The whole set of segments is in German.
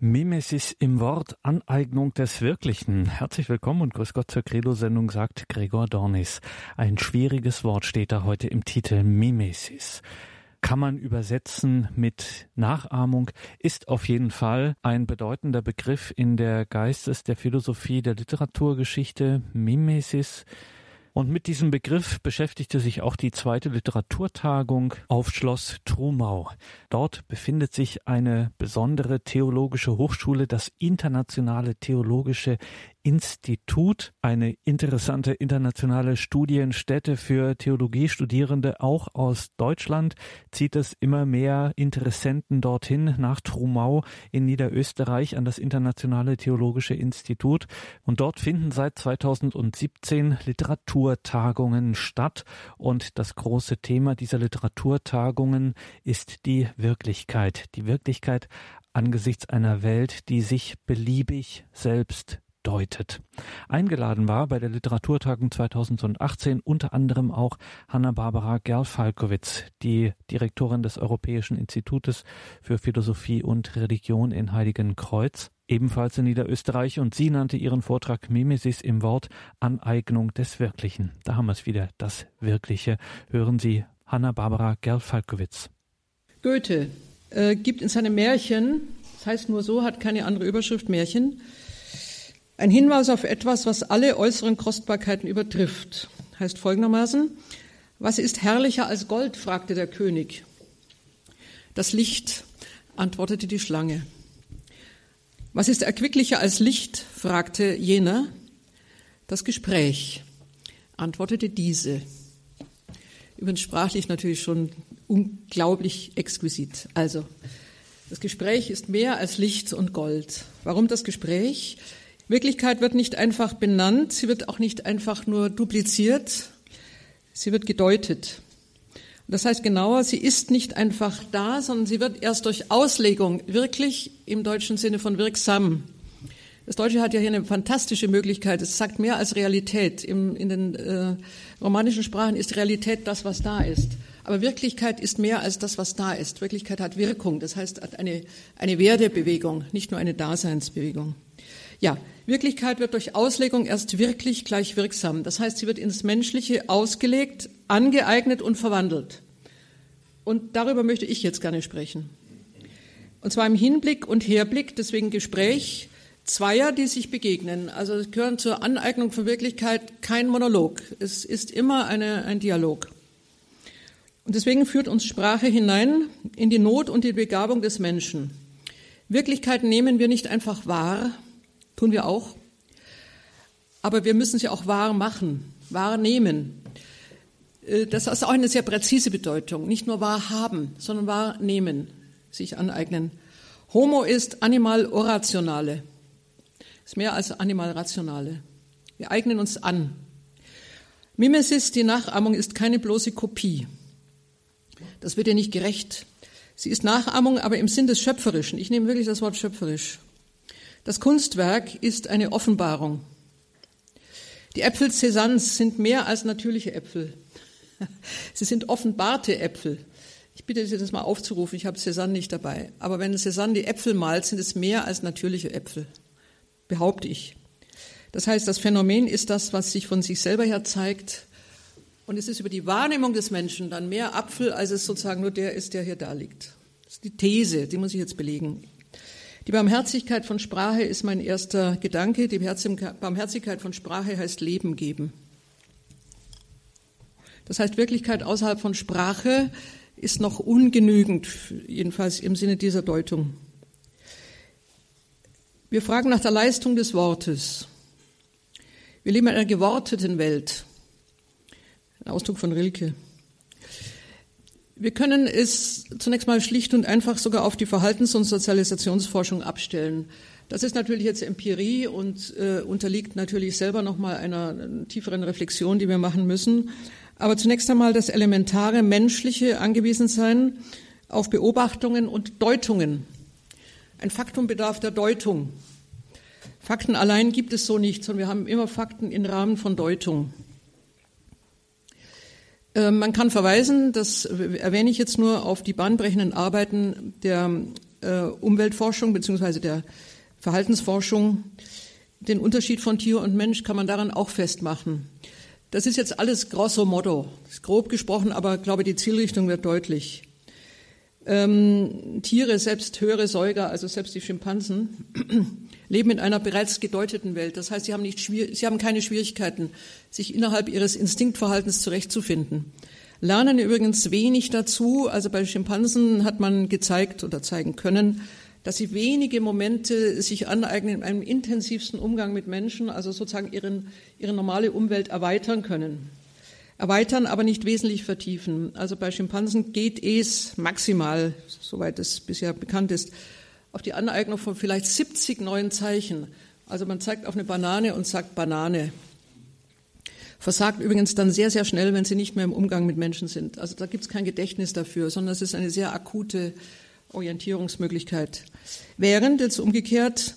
Mimesis im Wort, Aneignung des Wirklichen. Herzlich willkommen und grüß Gott zur Credo-Sendung, sagt Gregor Dornis. Ein schwieriges Wort steht da heute im Titel Mimesis. Kann man übersetzen mit Nachahmung, ist auf jeden Fall ein bedeutender Begriff in der Geistes-, der Philosophie, der Literaturgeschichte. Mimesis und mit diesem Begriff beschäftigte sich auch die zweite Literaturtagung auf Schloss Trumau. Dort befindet sich eine besondere theologische Hochschule, das Internationale Theologische Institut, eine interessante internationale Studienstätte für Theologiestudierende, auch aus Deutschland zieht es immer mehr Interessenten dorthin nach Trumau in Niederösterreich an das Internationale Theologische Institut. Und dort finden seit 2017 Literaturtagungen statt. Und das große Thema dieser Literaturtagungen ist die Wirklichkeit, die Wirklichkeit angesichts einer Welt, die sich beliebig selbst deutet. Eingeladen war bei der Literaturtagung 2018 unter anderem auch Hanna-Barbara Gerl-Falkowitz, die Direktorin des Europäischen Institutes für Philosophie und Religion in Heiligenkreuz, ebenfalls in Niederösterreich, und sie nannte ihren Vortrag Mimesis im Wort Aneignung des Wirklichen. Da haben wir es wieder, das Wirkliche. Hören Sie Hanna-Barbara Gerl-Falkowitz. Goethe äh, gibt in seinem Märchen, das heißt nur so, hat keine andere Überschrift, Märchen, ein Hinweis auf etwas, was alle äußeren Kostbarkeiten übertrifft. Heißt folgendermaßen, was ist herrlicher als Gold? fragte der König. Das Licht, antwortete die Schlange. Was ist erquicklicher als Licht? fragte jener. Das Gespräch, antwortete diese. Übrigens sprachlich natürlich schon unglaublich exquisit. Also, das Gespräch ist mehr als Licht und Gold. Warum das Gespräch? Wirklichkeit wird nicht einfach benannt, sie wird auch nicht einfach nur dupliziert, sie wird gedeutet. Das heißt genauer, sie ist nicht einfach da, sondern sie wird erst durch Auslegung wirklich im deutschen Sinne von wirksam. Das Deutsche hat ja hier eine fantastische Möglichkeit. Es sagt mehr als Realität. Im, in den äh, romanischen Sprachen ist Realität das, was da ist. Aber Wirklichkeit ist mehr als das, was da ist. Wirklichkeit hat Wirkung. Das heißt, hat eine, eine Werdebewegung, nicht nur eine Daseinsbewegung. Ja, Wirklichkeit wird durch Auslegung erst wirklich gleich wirksam. Das heißt, sie wird ins Menschliche ausgelegt, angeeignet und verwandelt. Und darüber möchte ich jetzt gerne sprechen. Und zwar im Hinblick und Herblick, deswegen Gespräch zweier, die sich begegnen. Also es gehören zur Aneignung von Wirklichkeit kein Monolog. Es ist immer eine, ein Dialog. Und deswegen führt uns Sprache hinein in die Not und die Begabung des Menschen. Wirklichkeit nehmen wir nicht einfach wahr, Tun wir auch. Aber wir müssen sie auch wahr machen, wahrnehmen. Äh, das ist auch eine sehr präzise Bedeutung. Nicht nur wahrhaben, sondern wahrnehmen, sich aneignen. Homo ist animal orationale. Ist mehr als animal rationale. Wir eignen uns an. Mimesis, die Nachahmung, ist keine bloße Kopie. Das wird ihr nicht gerecht. Sie ist Nachahmung, aber im Sinn des Schöpferischen. Ich nehme wirklich das Wort schöpferisch. Das Kunstwerk ist eine Offenbarung. Die Äpfel Cézannes sind mehr als natürliche Äpfel. Sie sind offenbarte Äpfel. Ich bitte Sie, das mal aufzurufen. Ich habe Cézanne nicht dabei. Aber wenn Cézanne die Äpfel malt, sind es mehr als natürliche Äpfel. Behaupte ich. Das heißt, das Phänomen ist das, was sich von sich selber her zeigt. Und es ist über die Wahrnehmung des Menschen dann mehr Apfel, als es sozusagen nur der ist, der hier da liegt. Das ist die These, die muss ich jetzt belegen. Die Barmherzigkeit von Sprache ist mein erster Gedanke. Die Barmherzigkeit von Sprache heißt Leben geben. Das heißt, Wirklichkeit außerhalb von Sprache ist noch ungenügend, jedenfalls im Sinne dieser Deutung. Wir fragen nach der Leistung des Wortes. Wir leben in einer geworteten Welt. Ein Ausdruck von Rilke. Wir können es zunächst mal schlicht und einfach sogar auf die Verhaltens- und Sozialisationsforschung abstellen. Das ist natürlich jetzt Empirie und äh, unterliegt natürlich selber nochmal einer tieferen Reflexion, die wir machen müssen. Aber zunächst einmal das elementare menschliche Angewiesensein auf Beobachtungen und Deutungen. Ein Faktum bedarf der Deutung. Fakten allein gibt es so nicht, sondern wir haben immer Fakten im Rahmen von Deutung. Äh, man kann verweisen, das erwähne ich jetzt nur auf die bahnbrechenden Arbeiten der äh, Umweltforschung beziehungsweise der Verhaltensforschung. Den Unterschied von Tier und Mensch kann man daran auch festmachen. Das ist jetzt alles grosso modo, grob gesprochen, aber ich glaube, die Zielrichtung wird deutlich. Ähm, Tiere, selbst höhere Säuger, also selbst die Schimpansen, leben in einer bereits gedeuteten Welt. Das heißt, sie haben, nicht, sie haben keine Schwierigkeiten, sich innerhalb ihres Instinktverhaltens zurechtzufinden. Lernen übrigens wenig dazu. Also bei Schimpansen hat man gezeigt oder zeigen können, dass sie wenige Momente sich aneignen in einem intensivsten Umgang mit Menschen, also sozusagen ihren, ihre normale Umwelt erweitern können. Erweitern, aber nicht wesentlich vertiefen. Also bei Schimpansen geht es maximal, soweit es bisher bekannt ist, auf die Aneignung von vielleicht 70 neuen Zeichen. Also man zeigt auf eine Banane und sagt Banane. Versagt übrigens dann sehr, sehr schnell, wenn sie nicht mehr im Umgang mit Menschen sind. Also da gibt es kein Gedächtnis dafür, sondern es ist eine sehr akute Orientierungsmöglichkeit. Während jetzt umgekehrt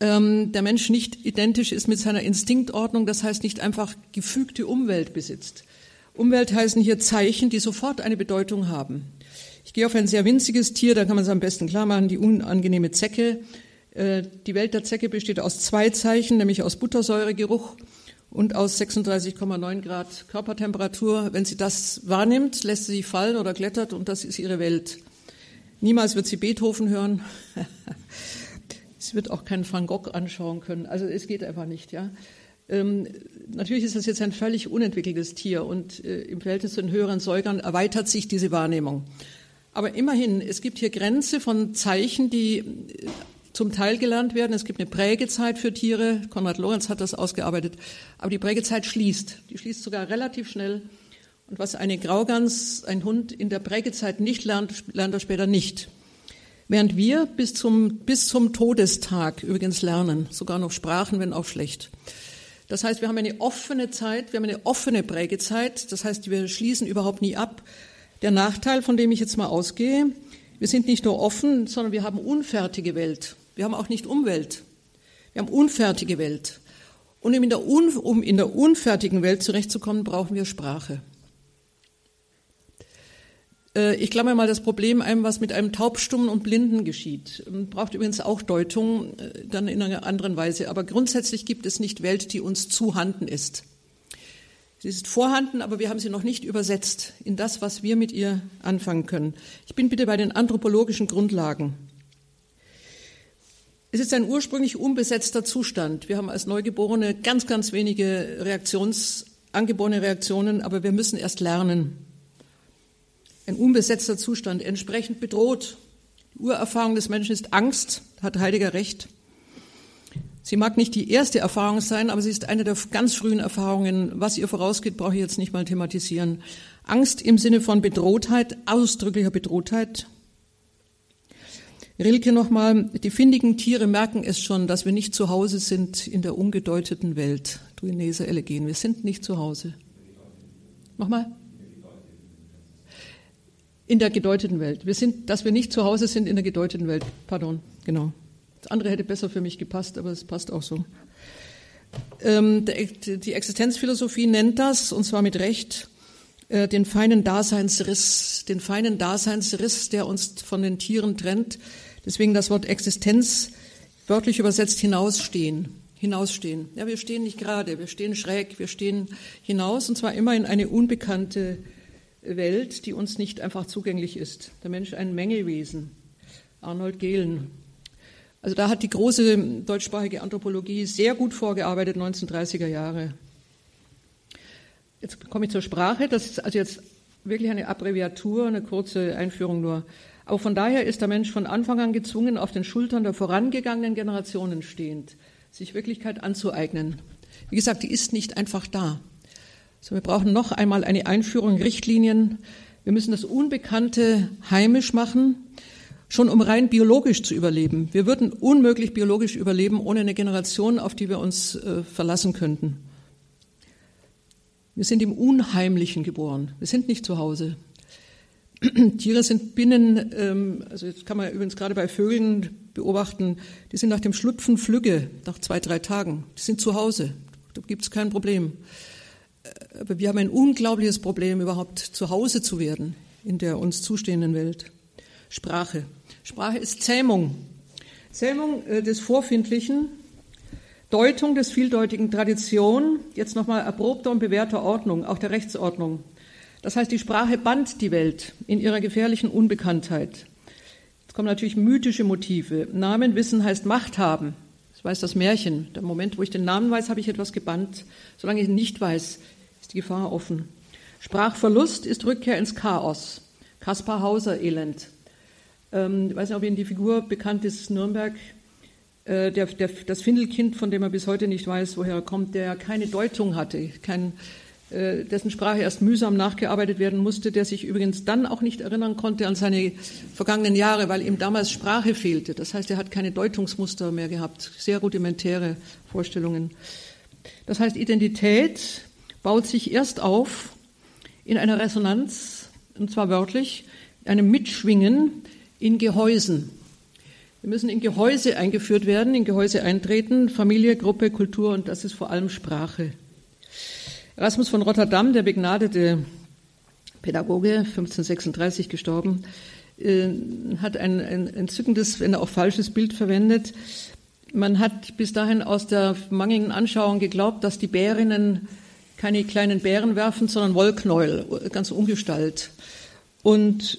ähm, der Mensch nicht identisch ist mit seiner Instinktordnung, das heißt nicht einfach gefügte Umwelt besitzt. Umwelt heißen hier Zeichen, die sofort eine Bedeutung haben. Ich gehe auf ein sehr winziges Tier, da kann man es am besten klar machen, die unangenehme Zecke. Äh, die Welt der Zecke besteht aus zwei Zeichen, nämlich aus Buttersäuregeruch und aus 36,9 Grad Körpertemperatur. Wenn sie das wahrnimmt, lässt sie fallen oder klettert und das ist ihre Welt. Niemals wird sie Beethoven hören. sie wird auch keinen Van Gogh anschauen können. Also es geht einfach nicht, ja. Ähm, natürlich ist das jetzt ein völlig unentwickeltes Tier und äh, im Verhältnis zu den höheren Säugern erweitert sich diese Wahrnehmung. Aber immerhin, es gibt hier Grenze von Zeichen, die äh, zum Teil gelernt werden. Es gibt eine Prägezeit für Tiere. Konrad Lorenz hat das ausgearbeitet. Aber die Prägezeit schließt. Die schließt sogar relativ schnell. Und was eine Graugans, ein Hund in der Prägezeit nicht lernt, lernt er später nicht. Während wir bis zum, bis zum Todestag übrigens lernen, sogar noch Sprachen, wenn auch schlecht. Das heißt, wir haben eine offene Zeit, wir haben eine offene Prägezeit. Das heißt, wir schließen überhaupt nie ab. Der Nachteil, von dem ich jetzt mal ausgehe, wir sind nicht nur offen, sondern wir haben unfertige Welt. Wir haben auch nicht Umwelt. Wir haben unfertige Welt. Und um in der, un, um in der unfertigen Welt zurechtzukommen, brauchen wir Sprache. Äh, ich klammer mal das Problem ein, was mit einem Taubstummen und Blinden geschieht. Braucht übrigens auch Deutung, äh, dann in einer anderen Weise. Aber grundsätzlich gibt es nicht Welt, die uns zuhanden ist. Sie ist vorhanden, aber wir haben sie noch nicht übersetzt in das, was wir mit ihr anfangen können. Ich bin bitte bei den anthropologischen Grundlagen. Es ist ein ursprünglich unbesetzter Zustand. Wir haben als Neugeborene ganz, ganz wenige Reaktions, angeborene Reaktionen, aber wir müssen erst lernen ein unbesetzter Zustand, entsprechend bedroht. Die Urerfahrung des Menschen ist Angst, hat Heidegger recht. Sie mag nicht die erste Erfahrung sein, aber sie ist eine der ganz frühen Erfahrungen. Was ihr vorausgeht, brauche ich jetzt nicht mal thematisieren. Angst im Sinne von Bedrohtheit, ausdrücklicher Bedrohtheit. Rilke nochmal, die findigen Tiere merken es schon, dass wir nicht zu Hause sind in der ungedeuteten Welt. Duinese Elegen, wir sind nicht zu Hause. Nochmal? In der gedeuteten Welt. Wir sind, dass wir nicht zu Hause sind in der gedeuteten Welt. Pardon, genau. Das andere hätte besser für mich gepasst, aber es passt auch so. Ähm, die Existenzphilosophie nennt das, und zwar mit Recht, äh, den feinen Daseinsriss, den feinen Daseinsriss, der uns von den Tieren trennt. Deswegen das Wort Existenz wörtlich übersetzt hinausstehen. Hinausstehen. Ja, wir stehen nicht gerade, wir stehen schräg, wir stehen hinaus, und zwar immer in eine unbekannte Welt, die uns nicht einfach zugänglich ist. Der Mensch ein Mengewesen. Arnold Gehlen. Also da hat die große deutschsprachige Anthropologie sehr gut vorgearbeitet, 1930er Jahre. Jetzt komme ich zur Sprache. Das ist also jetzt wirklich eine Abbreviatur, eine kurze Einführung nur. Aber von daher ist der Mensch von Anfang an gezwungen, auf den Schultern der vorangegangenen Generationen stehend, sich Wirklichkeit anzueignen. Wie gesagt, die ist nicht einfach da. So, wir brauchen noch einmal eine Einführung, Richtlinien. Wir müssen das Unbekannte heimisch machen, schon um rein biologisch zu überleben. Wir würden unmöglich biologisch überleben ohne eine Generation, auf die wir uns äh, verlassen könnten. Wir sind im Unheimlichen geboren. Wir sind nicht zu Hause. Tiere sind binnen, ähm, also jetzt kann man übrigens gerade bei Vögeln beobachten, die sind nach dem Schlüpfen flügge, nach zwei, drei Tagen. Die sind zu Hause. Da gibt es kein Problem aber wir haben ein unglaubliches Problem, überhaupt zu Hause zu werden in der uns zustehenden Welt. Sprache. Sprache ist Zähmung. Zähmung äh, des Vorfindlichen, Deutung des vieldeutigen Tradition, jetzt nochmal erprobter und bewährter Ordnung, auch der Rechtsordnung. Das heißt, die Sprache band die Welt in ihrer gefährlichen Unbekanntheit. Jetzt kommen natürlich mythische Motive. Namen wissen heißt Macht haben. Das weiß das Märchen. Der Moment, wo ich den Namen weiß, habe ich etwas gebannt. Solange ich ihn nicht weiß, ist die Gefahr offen. Sprachverlust ist Rückkehr ins Chaos. Kaspar Hauser Elend. Ähm, ich weiß nicht, ob Ihnen die Figur bekannt ist, Nürnberg. Äh, der, der, das Findelkind, von dem er bis heute nicht weiß, woher er kommt, der keine Deutung hatte, kein, äh, dessen Sprache erst mühsam nachgearbeitet werden musste, der sich übrigens dann auch nicht erinnern konnte an seine vergangenen Jahre, weil ihm damals Sprache fehlte. Das heißt, er hat keine Deutungsmuster mehr gehabt, sehr rudimentäre Vorstellungen. Das heißt, Identität baut sich erst auf in einer Resonanz, und zwar wörtlich, einem Mitschwingen in Gehäusen. Wir müssen in Gehäuse eingeführt werden, in Gehäuse eintreten, Familie, Gruppe, Kultur und das ist vor allem Sprache. Erasmus von Rotterdam, der begnadete Pädagoge, 1536 gestorben, äh, hat ein, ein entzückendes, wenn auch falsches Bild verwendet. Man hat bis dahin aus der mangelnden Anschauung geglaubt, dass die Bärinnen keine kleinen Bären werfen, sondern Wollknäuel, ganz Ungestalt. Und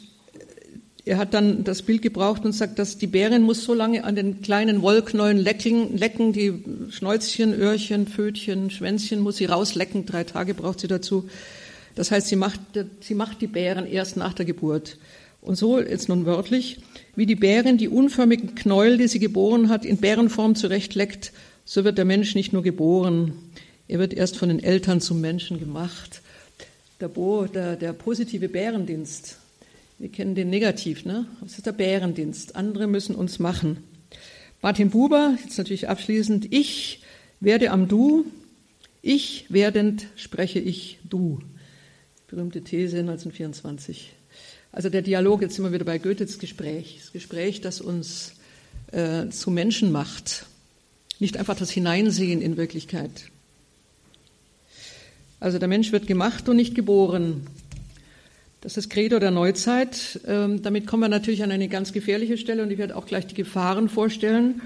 er hat dann das Bild gebraucht und sagt, dass die Bärin muss so lange an den kleinen Wollknäulen lecken, lecken, die Schnäuzchen, Öhrchen, Pfötchen, Schwänzchen muss sie rauslecken, drei Tage braucht sie dazu. Das heißt, sie macht, sie macht die Bären erst nach der Geburt. Und so, jetzt nun wörtlich, wie die Bärin die unförmigen Knäuel, die sie geboren hat, in Bärenform zurechtleckt, so wird der Mensch nicht nur geboren, er wird erst von den Eltern zum Menschen gemacht. Der, Bo, der, der positive Bärendienst, wir kennen den negativ, ne? Das ist der Bärendienst. Andere müssen uns machen. Martin Buber, jetzt natürlich abschließend, ich werde am Du, ich werdend spreche ich Du. Berühmte These 1924. Also der Dialog, jetzt sind wir wieder bei Goethes Gespräch. Das Gespräch, das uns äh, zu Menschen macht. Nicht einfach das Hineinsehen in Wirklichkeit. Also der Mensch wird gemacht und nicht geboren. Das ist Credo der Neuzeit. Ähm, damit kommen wir natürlich an eine ganz gefährliche Stelle und ich werde auch gleich die Gefahren vorstellen.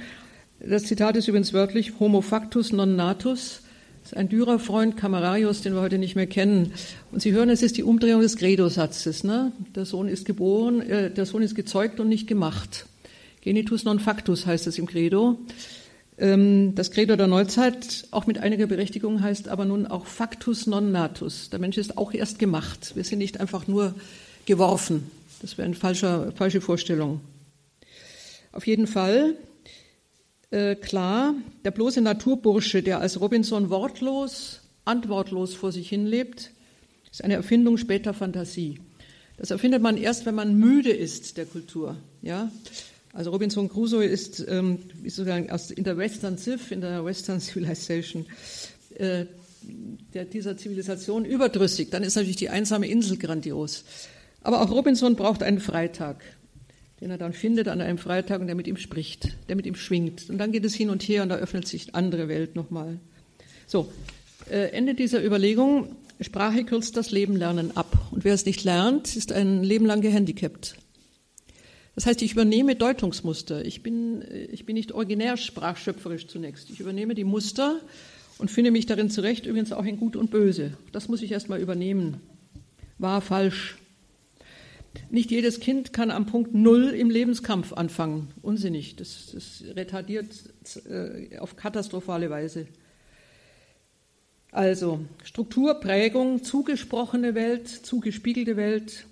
Das Zitat ist übrigens wörtlich Homo factus non natus. Das ist ein Dürerfreund, Camerarius, den wir heute nicht mehr kennen. Und Sie hören, es ist die Umdrehung des Credo-Satzes. Ne? Der Sohn ist geboren, äh, der Sohn ist gezeugt und nicht gemacht. Genitus non factus heißt es im Credo. Ähm, das Credo der Neuzeit, auch mit einiger Berechtigung, heißt aber nun auch factus non natus. Der Mensch ist auch erst gemacht. Wir sind nicht einfach nur geworfen. Das wäre eine falsche, falsche Vorstellung. Auf jeden Fall äh, klar, der bloße Naturbursche, der als Robinson wortlos, antwortlos vor sich hinlebt, ist eine Erfindung später Fantasie. Das erfindet man erst, wenn man müde ist der Kultur. Ja? Also Robinson Crusoe ist, ähm, ist sozusagen aus, in der Western Civ, in der Western Civilization, äh, der, dieser Zivilisation überdrüssig. Dann ist natürlich die einsame Insel grandios. Aber auch Robinson braucht einen Freitag, den er dann findet an einem Freitag und der mit ihm spricht, der mit ihm schwingt. Und dann geht es hin und her und da öffnet sich andere Welt nochmal. So, äh, Ende dieser Überlegung. Sprache kürzt das Leben lernen ab. Und wer es nicht lernt, ist ein Leben lang gehandicapt. Das heißt, ich übernehme Deutungsmuster. Ich bin, ich bin nicht originär sprachschöpferisch zunächst. Ich übernehme die Muster und finde mich darin zurecht, übrigens auch in Gut und Böse. Das muss ich erstmal übernehmen. Wahr, falsch. Nicht jedes Kind kann am Punkt Null im Lebenskampf anfangen. Unsinnig. Das, das retardiert äh, auf katastrophale Weise. Also Struktur, Prägung, zugesprochene Welt, zugespiegelte Welt,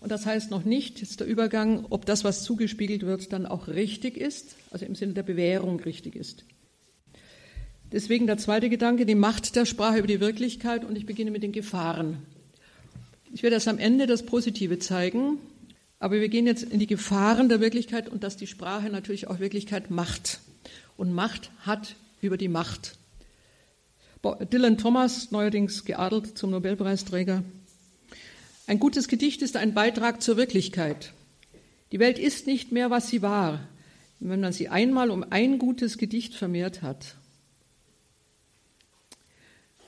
und das heißt noch nicht, jetzt der Übergang, ob das, was zugespiegelt wird, dann auch richtig ist, also im Sinne der Bewährung richtig ist. Deswegen der zweite Gedanke, die Macht der Sprache über die Wirklichkeit und ich beginne mit den Gefahren. Ich werde erst am Ende das Positive zeigen, aber wir gehen jetzt in die Gefahren der Wirklichkeit und dass die Sprache natürlich auch Wirklichkeit macht. Und Macht hat über die Macht. Dylan Thomas, neuerdings geadelt zum Nobelpreisträger, ein gutes Gedicht ist ein Beitrag zur Wirklichkeit. Die Welt ist nicht mehr, was sie war, wenn man sie einmal um ein gutes Gedicht vermehrt hat.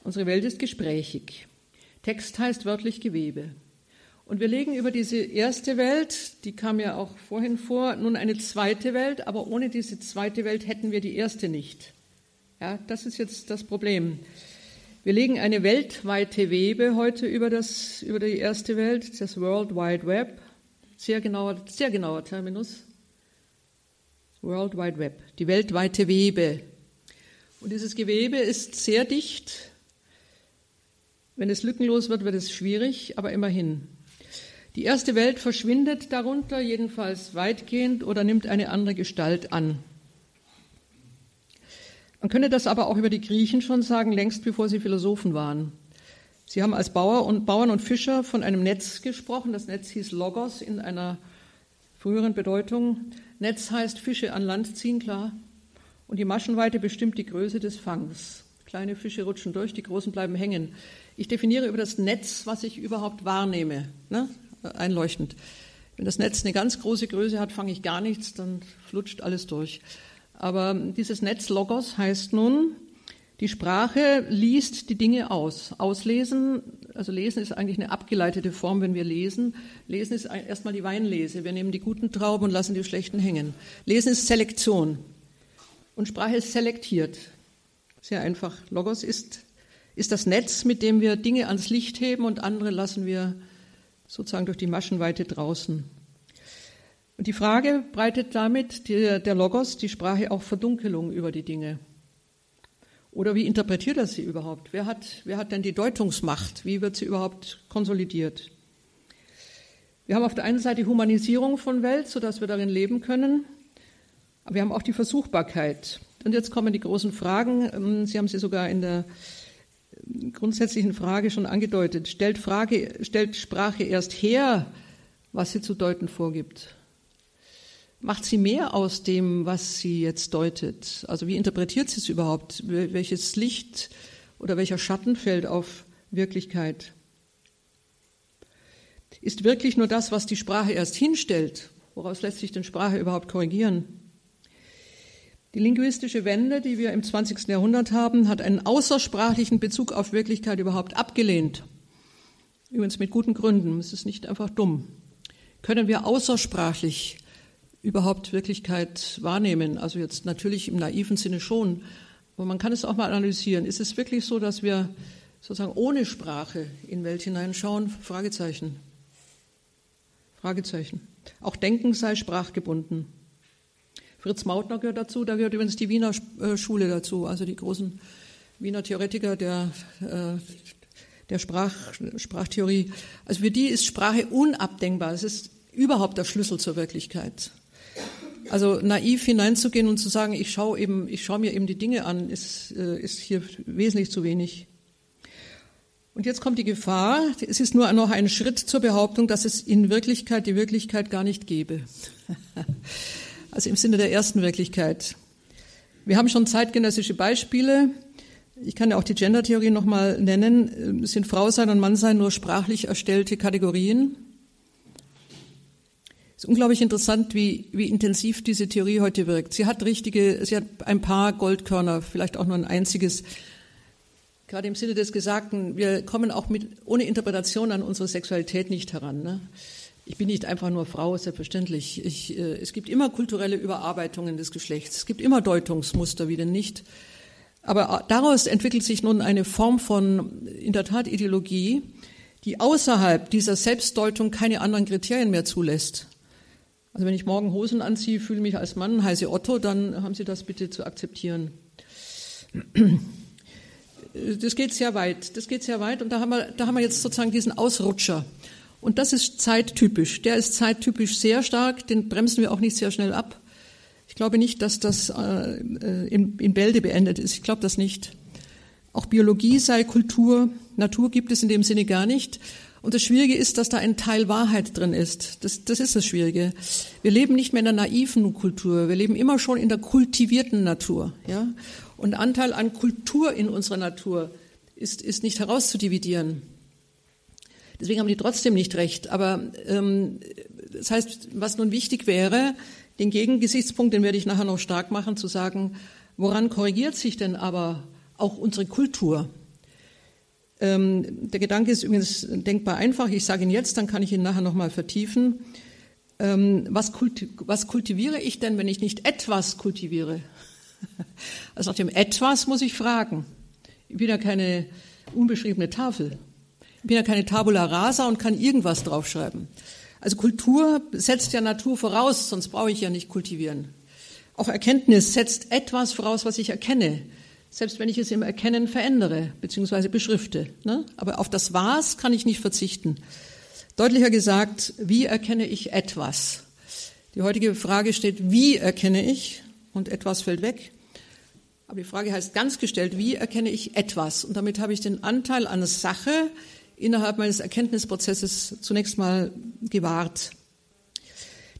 Unsere Welt ist gesprächig. Text heißt wörtlich Gewebe. Und wir legen über diese erste Welt, die kam ja auch vorhin vor, nun eine zweite Welt, aber ohne diese zweite Welt hätten wir die erste nicht. Ja, das ist jetzt das Problem. Wir legen eine weltweite Webe heute über, das, über die erste Welt, das World Wide Web. Sehr genauer, sehr genauer Terminus. World Wide Web, die weltweite Webe. Und dieses Gewebe ist sehr dicht. Wenn es lückenlos wird, wird es schwierig, aber immerhin. Die erste Welt verschwindet darunter, jedenfalls weitgehend, oder nimmt eine andere Gestalt an. Man könnte das aber auch über die Griechen schon sagen, längst bevor sie Philosophen waren. Sie haben als Bauer und, Bauern und Fischer von einem Netz gesprochen. Das Netz hieß Logos in einer früheren Bedeutung. Netz heißt Fische an Land ziehen, klar. Und die Maschenweite bestimmt die Größe des Fangs. Kleine Fische rutschen durch, die großen bleiben hängen. Ich definiere über das Netz, was ich überhaupt wahrnehme, ne? einleuchtend. Wenn das Netz eine ganz große Größe hat, fange ich gar nichts, dann flutscht alles durch. Aber dieses Netz Logos heißt nun, die Sprache liest die Dinge aus. Auslesen, also lesen ist eigentlich eine abgeleitete Form, wenn wir lesen. Lesen ist erstmal die Weinlese. Wir nehmen die guten Trauben und lassen die schlechten hängen. Lesen ist Selektion. Und Sprache ist selektiert. Sehr einfach. Logos ist, ist das Netz, mit dem wir Dinge ans Licht heben und andere lassen wir sozusagen durch die Maschenweite draußen. Die Frage breitet damit der, der Logos, die Sprache, auch Verdunkelung über die Dinge. Oder wie interpretiert er sie überhaupt? Wer hat, wer hat denn die Deutungsmacht? Wie wird sie überhaupt konsolidiert? Wir haben auf der einen Seite die Humanisierung von Welt, sodass wir darin leben können. Aber wir haben auch die Versuchbarkeit. Und jetzt kommen die großen Fragen. Ähm, sie haben sie sogar in der grundsätzlichen Frage schon angedeutet. Stellt, Frage, stellt Sprache erst her, was sie zu deuten vorgibt? Macht sie mehr aus dem, was sie jetzt deutet? Also wie interpretiert sie es überhaupt? Welches Licht oder welcher Schatten fällt auf Wirklichkeit? Ist wirklich nur das, was die Sprache erst hinstellt? Woraus lässt sich denn Sprache überhaupt korrigieren? Die linguistische Wende, die wir im 20. Jahrhundert haben, hat einen außersprachlichen Bezug auf Wirklichkeit überhaupt abgelehnt. Übrigens mit guten Gründen. Es ist nicht einfach dumm. Können wir außersprachlich überhaupt Wirklichkeit wahrnehmen. Also jetzt natürlich im naiven Sinne schon, aber man kann es auch mal analysieren. Ist es wirklich so, dass wir sozusagen ohne Sprache in Welt hineinschauen? Fragezeichen. Fragezeichen. Auch Denken sei sprachgebunden. Fritz Mautner gehört dazu, da gehört übrigens die Wiener äh, Schule dazu, also die großen Wiener Theoretiker der, äh, der Sprach, Sprachtheorie. Also für die ist Sprache unabdenkbar. Es ist überhaupt der Schlüssel zur Wirklichkeit. Also naiv hineinzugehen und zu sagen, ich schaue eben, ich schaue mir eben die Dinge an, ist, äh, ist hier wesentlich zu wenig. Und jetzt kommt die Gefahr, es ist nur noch ein Schritt zur Behauptung, dass es in Wirklichkeit die Wirklichkeit gar nicht gäbe. Also im Sinne der ersten Wirklichkeit. Wir haben schon zeitgenössische Beispiele. Ich kann ja auch die Gender-Theorie nochmal nennen. Es sind Frau sein und Mann sein nur sprachlich erstellte Kategorien. Es ist unglaublich interessant, wie, wie intensiv diese Theorie heute wirkt. Sie hat richtige, sie hat ein paar Goldkörner, vielleicht auch nur ein einziges. Gerade im Sinne des Gesagten, wir kommen auch mit, ohne Interpretation an unsere Sexualität nicht heran. Ne? Ich bin nicht einfach nur Frau, selbstverständlich. Ich, äh, es gibt immer kulturelle Überarbeitungen des Geschlechts. Es gibt immer Deutungsmuster, wie denn nicht. Aber daraus entwickelt sich nun eine Form von, in der Tat, Ideologie, die außerhalb dieser Selbstdeutung keine anderen Kriterien mehr zulässt. Also wenn ich morgen Hosen anziehe, fühle mich als Mann, heiße Otto, dann haben Sie das bitte zu akzeptieren. Das geht sehr weit. Das geht sehr weit. Und da haben wir, da haben wir jetzt sozusagen diesen Ausrutscher. Und das ist zeittypisch. Der ist zeittypisch sehr stark. Den bremsen wir auch nicht sehr schnell ab. Ich glaube nicht, dass das äh, in, in Bälde beendet ist. Ich glaube das nicht. Auch Biologie sei Kultur. Natur gibt es in dem Sinne gar nicht. Und das Schwierige ist, dass da ein Teil Wahrheit drin ist. Das, das ist das Schwierige. Wir leben nicht mehr in der naiven Kultur. Wir leben immer schon in der kultivierten Natur. Ja? Und Anteil an Kultur in unserer Natur ist, ist nicht herauszudividieren. Deswegen haben die trotzdem nicht recht. Aber ähm, das heißt, was nun wichtig wäre, den Gegengesichtspunkt, den werde ich nachher noch stark machen, zu sagen, woran korrigiert sich denn aber auch unsere Kultur? Ähm, der Gedanke ist übrigens denkbar einfach. Ich sage ihn jetzt, dann kann ich ihn nachher nochmal vertiefen. Ähm, was, kulti was kultiviere ich denn, wenn ich nicht etwas kultiviere? Also nach dem etwas muss ich fragen. Ich bin ja keine unbeschriebene Tafel. Ich bin ja keine Tabula rasa und kann irgendwas draufschreiben. Also Kultur setzt ja Natur voraus, sonst brauche ich ja nicht kultivieren. Auch Erkenntnis setzt etwas voraus, was ich erkenne, selbst wenn ich es im Erkennen verändere bzw. beschrifte. Ne? Aber auf das Was kann ich nicht verzichten. Deutlicher gesagt, wie erkenne ich etwas? Die heutige Frage steht, wie erkenne ich? Und etwas fällt weg. Aber die Frage heißt ganz gestellt, wie erkenne ich etwas? Und damit habe ich den Anteil an Sache innerhalb meines Erkenntnisprozesses zunächst mal gewahrt.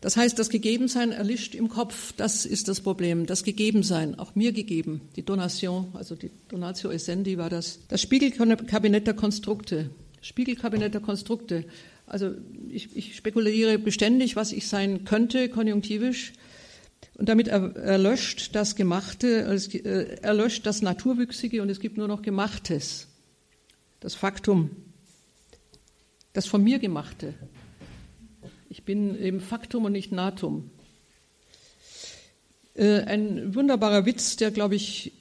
Das heißt, das Gegebensein erlischt im Kopf, das ist das Problem. Das Gegebensein, auch mir gegeben, die Donation, also die Donatio Essendi war das. Das Spiegelkabinett der Konstrukte. Spiegelkabinett der Konstrukte. Also ich, ich spekuliere beständig, was ich sein könnte, konjunktivisch. Und damit erlöscht das Gemachte, äh, erlöscht das Naturwüchsige und es gibt nur noch Gemachtes. Das Faktum. Das von mir Gemachte. Ich bin eben Faktum und nicht Natum. Äh, ein wunderbarer Witz, der, glaube ich,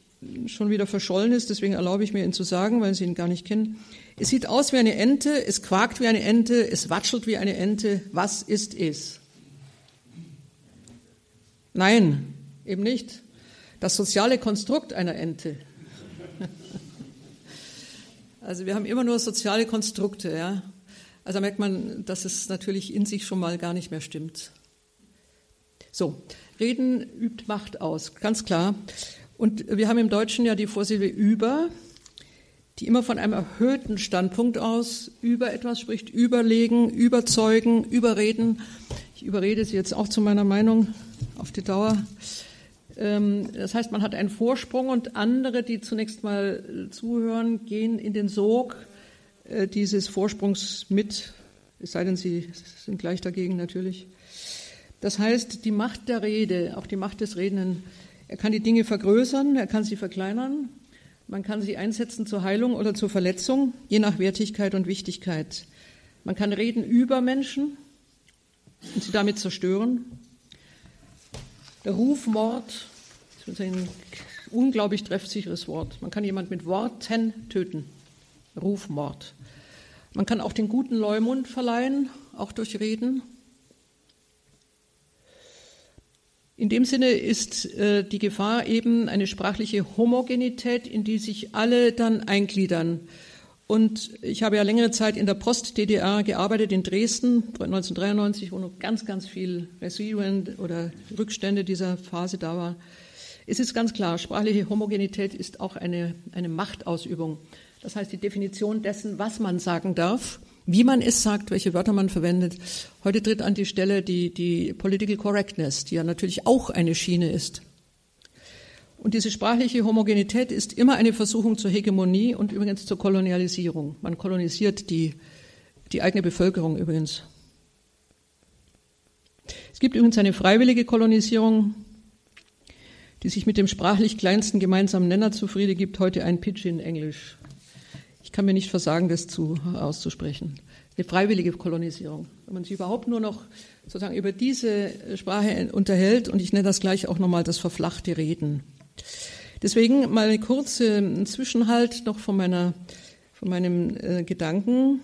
schon wieder verschollen ist, deswegen erlaube ich mir ihn zu sagen, weil Sie ihn gar nicht kennen. Es sieht aus wie eine Ente, es quakt wie eine Ente, es watschelt wie eine Ente. Was ist es? Nein, eben nicht. Das soziale Konstrukt einer Ente. Also wir haben immer nur soziale Konstrukte, ja. Also merkt man, dass es natürlich in sich schon mal gar nicht mehr stimmt. So, Reden übt Macht aus, ganz klar. Und wir haben im Deutschen ja die Vorsilbe über, die immer von einem erhöhten Standpunkt aus über etwas spricht, überlegen, überzeugen, überreden. Ich überrede Sie jetzt auch zu meiner Meinung auf die Dauer. Ähm, das heißt, man hat einen Vorsprung und andere, die zunächst mal zuhören, gehen in den Sog dieses Vorsprungs mit, es sei denn, sie sind gleich dagegen natürlich. Das heißt, die Macht der Rede, auch die Macht des Redenden, er kann die Dinge vergrößern, er kann sie verkleinern, man kann sie einsetzen zur Heilung oder zur Verletzung, je nach Wertigkeit und Wichtigkeit. Man kann reden über Menschen und sie damit zerstören. Der Rufmord ist ein unglaublich treffsicheres Wort. Man kann jemand mit Worten töten. Rufmord. Man kann auch den guten Leumund verleihen, auch durch Reden. In dem Sinne ist äh, die Gefahr eben eine sprachliche Homogenität, in die sich alle dann eingliedern. Und ich habe ja längere Zeit in der Post-DDR gearbeitet, in Dresden, 1993, wo noch ganz, ganz viel Residuen oder Rückstände dieser Phase da waren. Es ist ganz klar, sprachliche Homogenität ist auch eine, eine Machtausübung. Das heißt, die Definition dessen, was man sagen darf, wie man es sagt, welche Wörter man verwendet. Heute tritt an die Stelle die, die Political Correctness, die ja natürlich auch eine Schiene ist. Und diese sprachliche Homogenität ist immer eine Versuchung zur Hegemonie und übrigens zur Kolonialisierung. Man kolonisiert die, die eigene Bevölkerung übrigens. Es gibt übrigens eine freiwillige Kolonisierung, die sich mit dem sprachlich kleinsten gemeinsamen Nenner zufrieden gibt, heute ein Pidgin-Englisch. Ich kann mir nicht versagen, das zu, auszusprechen. Eine freiwillige Kolonisierung. Wenn man sich überhaupt nur noch sozusagen über diese Sprache unterhält, und ich nenne das gleich auch nochmal das verflachte Reden. Deswegen mal eine kurze Zwischenhalt noch von meiner, von meinem äh, Gedanken.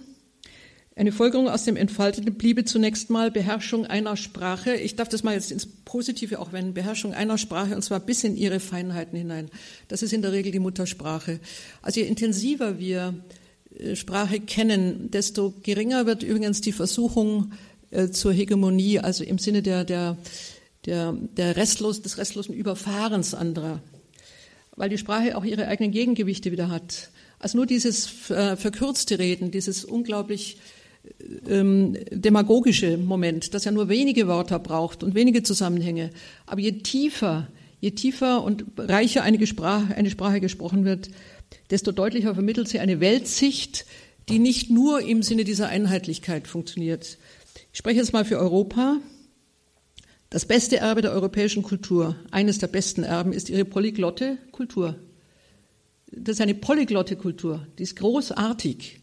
Eine Folgerung aus dem Entfalteten bliebe zunächst mal Beherrschung einer Sprache. Ich darf das mal jetzt ins Positive auch wenden. Beherrschung einer Sprache und zwar bis in ihre Feinheiten hinein. Das ist in der Regel die Muttersprache. Also je intensiver wir äh, Sprache kennen, desto geringer wird übrigens die Versuchung äh, zur Hegemonie, also im Sinne der, der, der, der restlos, des restlosen Überfahrens anderer. Weil die Sprache auch ihre eigenen Gegengewichte wieder hat. Also nur dieses äh, verkürzte Reden, dieses unglaublich ähm, demagogische Moment, das ja nur wenige Wörter braucht und wenige Zusammenhänge. Aber je tiefer, je tiefer und reicher eine Sprache, eine Sprache gesprochen wird, desto deutlicher vermittelt sie eine Weltsicht, die nicht nur im Sinne dieser Einheitlichkeit funktioniert. Ich spreche jetzt mal für Europa. Das beste Erbe der europäischen Kultur, eines der besten Erben, ist ihre polyglotte Kultur. das ist eine polyglotte Kultur, die ist großartig.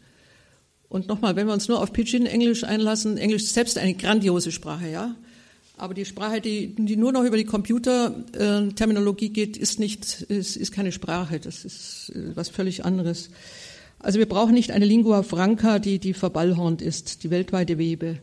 Und nochmal, wenn wir uns nur auf Pidgin-Englisch einlassen, Englisch ist selbst eine grandiose Sprache, ja. Aber die Sprache, die, die nur noch über die Computerterminologie geht, ist nicht, ist, ist keine Sprache. Das ist äh, was völlig anderes. Also wir brauchen nicht eine Lingua franca, die, die verballhornt ist, die weltweite Webe.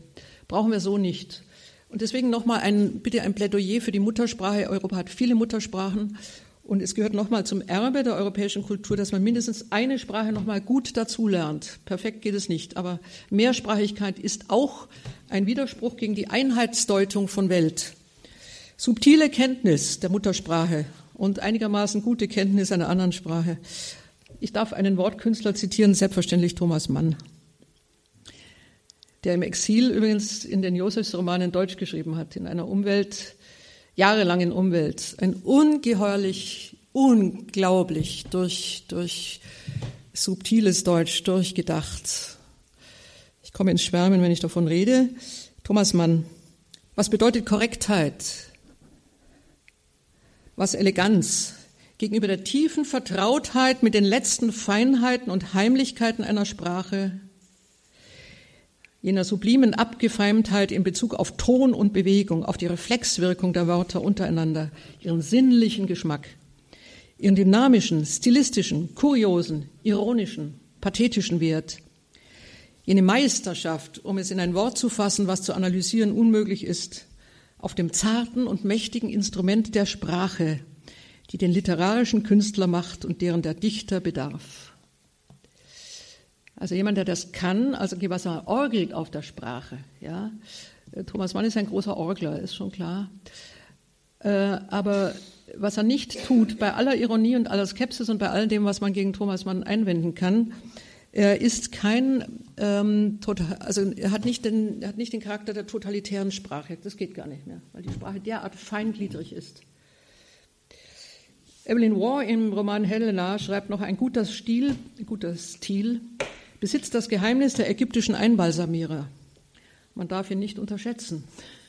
Brauchen wir so nicht. Und deswegen nochmal ein, bitte ein Plädoyer für die Muttersprache. Europa hat viele Muttersprachen. Und es gehört nochmal zum Erbe der europäischen Kultur, dass man mindestens eine Sprache nochmal gut dazulernt. Perfekt geht es nicht, aber Mehrsprachigkeit ist auch ein Widerspruch gegen die Einheitsdeutung von Welt. Subtile Kenntnis der Muttersprache und einigermaßen gute Kenntnis einer anderen Sprache. Ich darf einen Wortkünstler zitieren, selbstverständlich Thomas Mann, der im Exil übrigens in den Josefsromanen Deutsch geschrieben hat, in einer Umwelt, jahrelangen Umwelt. Ein ungeheuerlich, unglaublich durch, durch subtiles Deutsch durchgedacht. Ich komme ins Schwärmen, wenn ich davon rede. Thomas Mann, was bedeutet Korrektheit? Was Eleganz? Gegenüber der tiefen Vertrautheit mit den letzten Feinheiten und Heimlichkeiten einer Sprache jener sublimen Abgefeimtheit in Bezug auf Ton und Bewegung, auf die Reflexwirkung der Wörter untereinander, ihren sinnlichen Geschmack, ihren dynamischen, stilistischen, kuriosen, ironischen, pathetischen Wert, jene Meisterschaft, um es in ein Wort zu fassen, was zu analysieren unmöglich ist, auf dem zarten und mächtigen Instrument der Sprache, die den literarischen Künstler macht und deren der Dichter bedarf. Also jemand, der das kann, also was er orgelt auf der Sprache. Ja. Thomas Mann ist ein großer Orgler, ist schon klar. Äh, aber was er nicht tut, bei aller Ironie und aller Skepsis und bei all dem, was man gegen Thomas Mann einwenden kann, er ist kein, ähm, total, also er hat, nicht den, er hat nicht den Charakter der totalitären Sprache. Das geht gar nicht mehr, weil die Sprache derart feingliedrig ist. Evelyn Waugh im Roman Helena schreibt noch ein guter Stil, guter Stil besitzt das Geheimnis der ägyptischen Einbalsamierer. Man darf ihn nicht unterschätzen.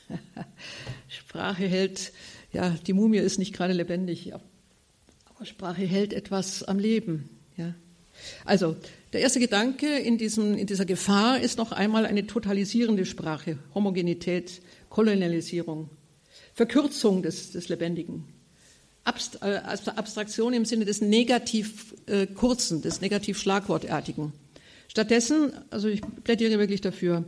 Sprache hält, ja, die Mumie ist nicht gerade lebendig, aber Sprache hält etwas am Leben. Ja. Also, der erste Gedanke in, diesem, in dieser Gefahr ist noch einmal eine totalisierende Sprache, Homogenität, Kolonialisierung, Verkürzung des, des Lebendigen, Abst, äh, Abstraktion im Sinne des negativ äh, kurzen, des negativ schlagwortartigen. Stattdessen, also ich plädiere wirklich dafür,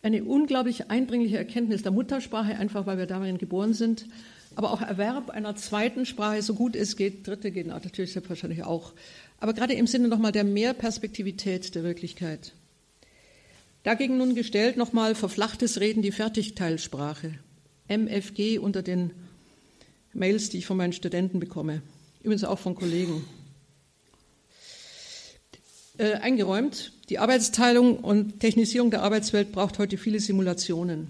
eine unglaublich eindringliche Erkenntnis der Muttersprache, einfach weil wir darin geboren sind, aber auch Erwerb einer zweiten Sprache, so gut es geht, dritte geht natürlich selbstverständlich auch, aber gerade im Sinne nochmal der Mehrperspektivität der Wirklichkeit. Dagegen nun gestellt nochmal verflachtes Reden, die Fertigteilsprache, MFG unter den Mails, die ich von meinen Studenten bekomme, übrigens auch von Kollegen äh, eingeräumt. Die Arbeitsteilung und Technisierung der Arbeitswelt braucht heute viele Simulationen.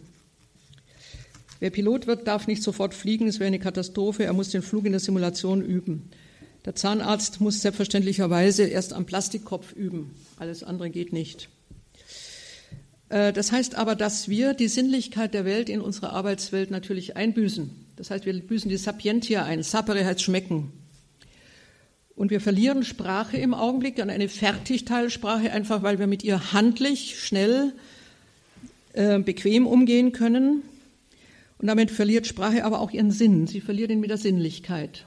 Wer Pilot wird, darf nicht sofort fliegen, es wäre eine Katastrophe. Er muss den Flug in der Simulation üben. Der Zahnarzt muss selbstverständlicherweise erst am Plastikkopf üben. Alles andere geht nicht. Äh, das heißt aber, dass wir die Sinnlichkeit der Welt in unserer Arbeitswelt natürlich einbüßen. Das heißt, wir büßen die Sapientia ein. Sapere heißt schmecken. Und wir verlieren Sprache im Augenblick an eine Fertigteilsprache, einfach weil wir mit ihr handlich, schnell, äh, bequem umgehen können. Und damit verliert Sprache aber auch ihren Sinn. Sie verliert ihn mit der Sinnlichkeit.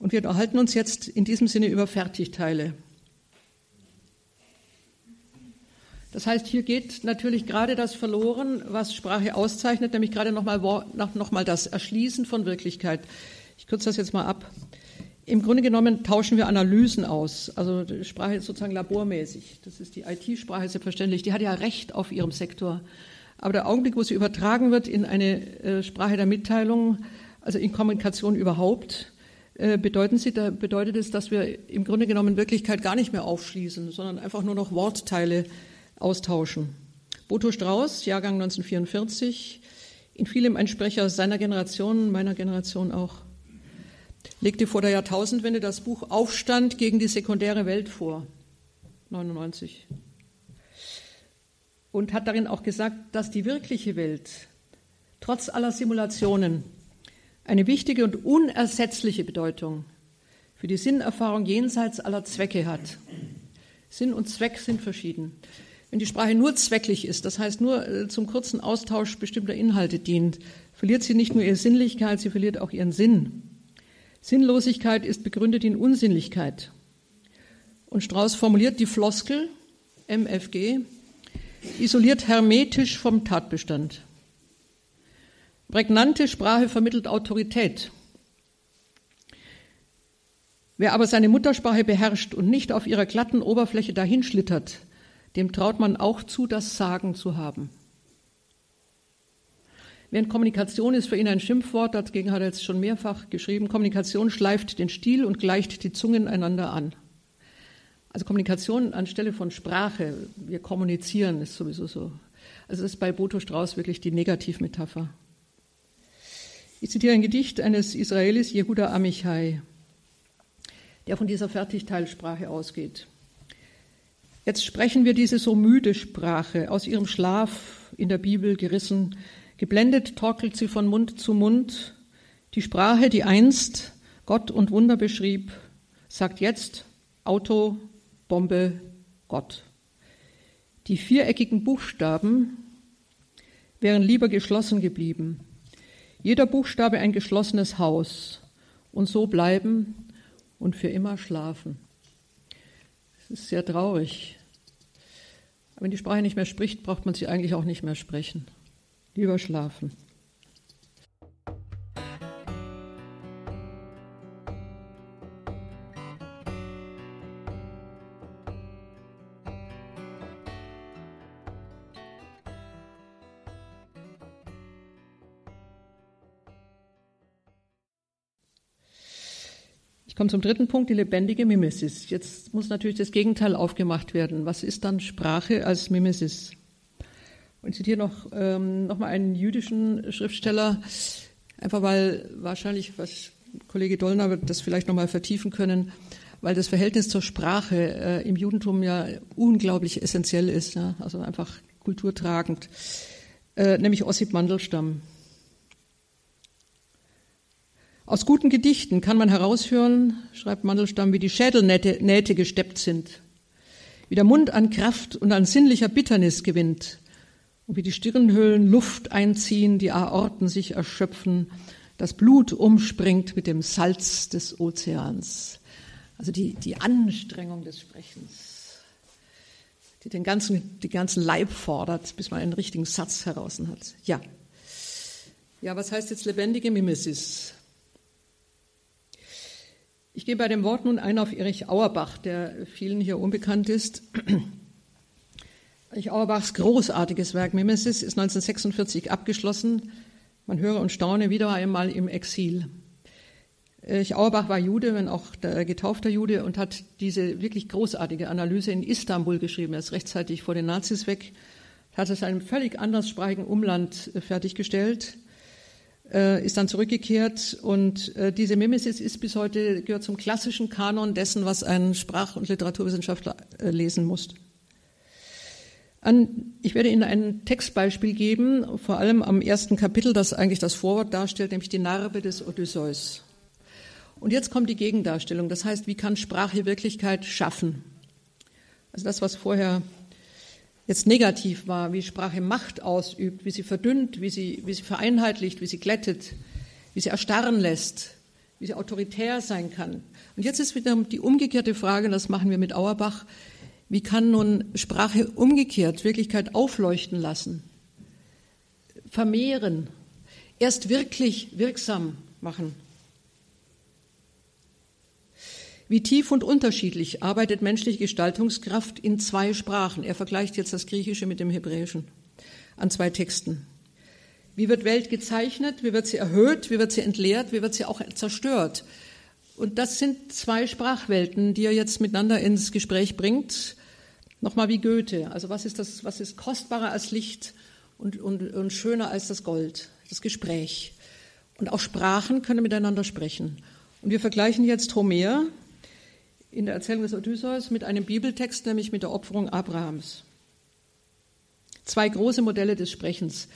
Und wir unterhalten uns jetzt in diesem Sinne über Fertigteile. Das heißt, hier geht natürlich gerade das verloren, was Sprache auszeichnet, nämlich gerade nochmal noch mal das Erschließen von Wirklichkeit. Ich kürze das jetzt mal ab. Im Grunde genommen tauschen wir Analysen aus. Also Sprache ist sozusagen labormäßig. Das ist die IT-Sprache selbstverständlich. Die hat ja Recht auf ihrem Sektor. Aber der Augenblick, wo sie übertragen wird in eine äh, Sprache der Mitteilung, also in Kommunikation überhaupt, äh, bedeuten sie, da bedeutet es, dass wir im Grunde genommen Wirklichkeit gar nicht mehr aufschließen, sondern einfach nur noch Wortteile austauschen. Boto Strauß, Jahrgang 1944, in vielem ein Sprecher seiner Generation, meiner Generation auch legte vor der Jahrtausendwende das Buch Aufstand gegen die sekundäre Welt vor, 99. Und hat darin auch gesagt, dass die wirkliche Welt trotz aller Simulationen eine wichtige und unersetzliche Bedeutung für die Sinnerfahrung jenseits aller Zwecke hat. Sinn und Zweck sind verschieden. Wenn die Sprache nur zwecklich ist, das heißt nur äh, zum kurzen Austausch bestimmter Inhalte dient, verliert sie nicht nur ihre Sinnlichkeit, sie verliert auch ihren Sinn. Sinnlosigkeit ist begründet in Unsinnlichkeit. Und Strauß formuliert die Floskel, MFG, isoliert hermetisch vom Tatbestand. Prägnante Sprache vermittelt Autorität. Wer aber seine Muttersprache beherrscht und nicht auf ihrer glatten Oberfläche dahinschlittert, dem traut man auch zu, das Sagen zu haben. Während Kommunikation ist für ihn ein Schimpfwort, dagegen hat er jetzt schon mehrfach geschrieben, Kommunikation schleift den Stil und gleicht die Zungen einander an. Also Kommunikation anstelle von Sprache, wir kommunizieren, ist sowieso so. Also das ist bei Boto Strauß wirklich die Negativmetapher. Ich zitiere ein Gedicht eines Israelis, Yehuda Amichai, der von dieser Fertigteilsprache ausgeht. Jetzt sprechen wir diese so müde Sprache, aus ihrem Schlaf in der Bibel gerissen, geblendet torkelt sie von Mund zu Mund. Die Sprache, die einst Gott und Wunder beschrieb, sagt jetzt Auto, Bombe, Gott. Die viereckigen Buchstaben wären lieber geschlossen geblieben. Jeder Buchstabe ein geschlossenes Haus und so bleiben und für immer schlafen. Es ist sehr traurig. Wenn die Sprache nicht mehr spricht, braucht man sie eigentlich auch nicht mehr sprechen. Lieber schlafen. Komme zum dritten Punkt, die lebendige Mimesis. Jetzt muss natürlich das Gegenteil aufgemacht werden. Was ist dann Sprache als Mimesis? Und ich zitiere noch, ähm, noch mal einen jüdischen Schriftsteller, einfach weil wahrscheinlich, was Kollege Dollner wird das vielleicht noch mal vertiefen können, weil das Verhältnis zur Sprache äh, im Judentum ja unglaublich essentiell ist, ja? also einfach kulturtragend, äh, nämlich Ossip Mandelstam. Aus guten Gedichten kann man heraushören, schreibt Mandelstam, wie die Schädelnähte Nähte gesteppt sind, wie der Mund an Kraft und an sinnlicher Bitternis gewinnt und wie die Stirnhöhlen Luft einziehen, die Aorten sich erschöpfen, das Blut umspringt mit dem Salz des Ozeans. Also die, die Anstrengung des Sprechens, die den ganzen, den ganzen Leib fordert, bis man einen richtigen Satz heraus hat. Ja. Ja, was heißt jetzt lebendige Mimesis? Ich gehe bei dem Wort nun ein auf Erich Auerbach, der vielen hier unbekannt ist. Erich Auerbachs großartiges Werk Mimesis ist 1946 abgeschlossen. Man höre und staune wieder einmal im Exil. Erich Auerbach war Jude, wenn auch getaufter Jude, und hat diese wirklich großartige Analyse in Istanbul geschrieben. Er ist rechtzeitig vor den Nazis weg, hat es einem völlig anderssprachigen Umland fertiggestellt äh, ist dann zurückgekehrt und äh, diese Mimesis ist bis heute gehört zum klassischen Kanon dessen, was ein Sprach- und Literaturwissenschaftler äh, lesen muss. An, ich werde Ihnen ein Textbeispiel geben, vor allem am ersten Kapitel, das eigentlich das Vorwort darstellt, nämlich die Narbe des Odysseus. Und jetzt kommt die Gegendarstellung, das heißt, wie kann Sprache Wirklichkeit schaffen? Also das, was vorher jetzt negativ war, wie Sprache Macht ausübt, wie sie verdünnt, wie sie, wie sie vereinheitlicht, wie sie glättet, wie sie erstarren lässt, wie sie autoritär sein kann. Und jetzt ist wieder die umgekehrte Frage, das machen wir mit Auerbach, wie kann nun Sprache umgekehrt Wirklichkeit aufleuchten lassen, vermehren, erst wirklich wirksam machen? Wie tief und unterschiedlich arbeitet menschliche Gestaltungskraft in zwei Sprachen. Er vergleicht jetzt das Griechische mit dem Hebräischen an zwei Texten. Wie wird Welt gezeichnet? Wie wird sie erhöht? Wie wird sie entleert? Wie wird sie auch zerstört? Und das sind zwei Sprachwelten, die er jetzt miteinander ins Gespräch bringt. Nochmal wie Goethe. Also was ist das, was ist kostbarer als Licht und, und, und schöner als das Gold? Das Gespräch. Und auch Sprachen können miteinander sprechen. Und wir vergleichen jetzt Homer in der Erzählung des Odysseus mit einem Bibeltext, nämlich mit der Opferung Abrahams. Zwei große Modelle des Sprechens.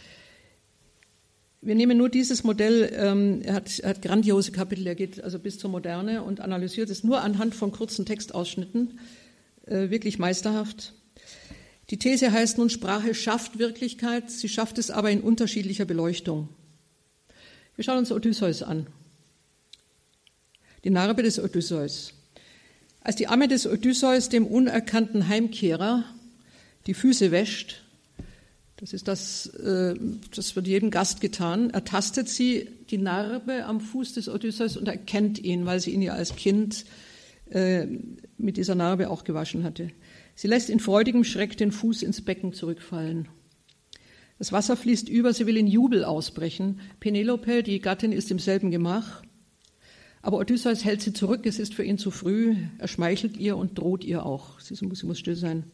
Wir nehmen nur dieses Modell, ähm, er, hat, er hat grandiose Kapitel, er geht also bis zur Moderne und analysiert es nur anhand von kurzen Textausschnitten, äh, wirklich meisterhaft. Die These heißt nun, Sprache schafft Wirklichkeit, sie schafft es aber in unterschiedlicher Beleuchtung. Wir schauen uns Odysseus an. Die Narbe des Odysseus. Als die Amme des Odysseus dem unerkannten Heimkehrer die Füße wäscht, das ist das, äh, das wird jedem Gast getan, ertastet sie die Narbe am Fuß des Odysseus und erkennt ihn, weil sie ihn ja als Kind äh, mit dieser Narbe auch gewaschen hatte. Sie lässt in freudigem Schreck den Fuß ins Becken zurückfallen. Das Wasser fließt über, sie will in Jubel ausbrechen. Penelope, die Gattin, ist im selben Gemach. Aber Odysseus hält sie zurück, es ist für ihn zu früh. Er schmeichelt ihr und droht ihr auch. Sie muss, sie muss still sein.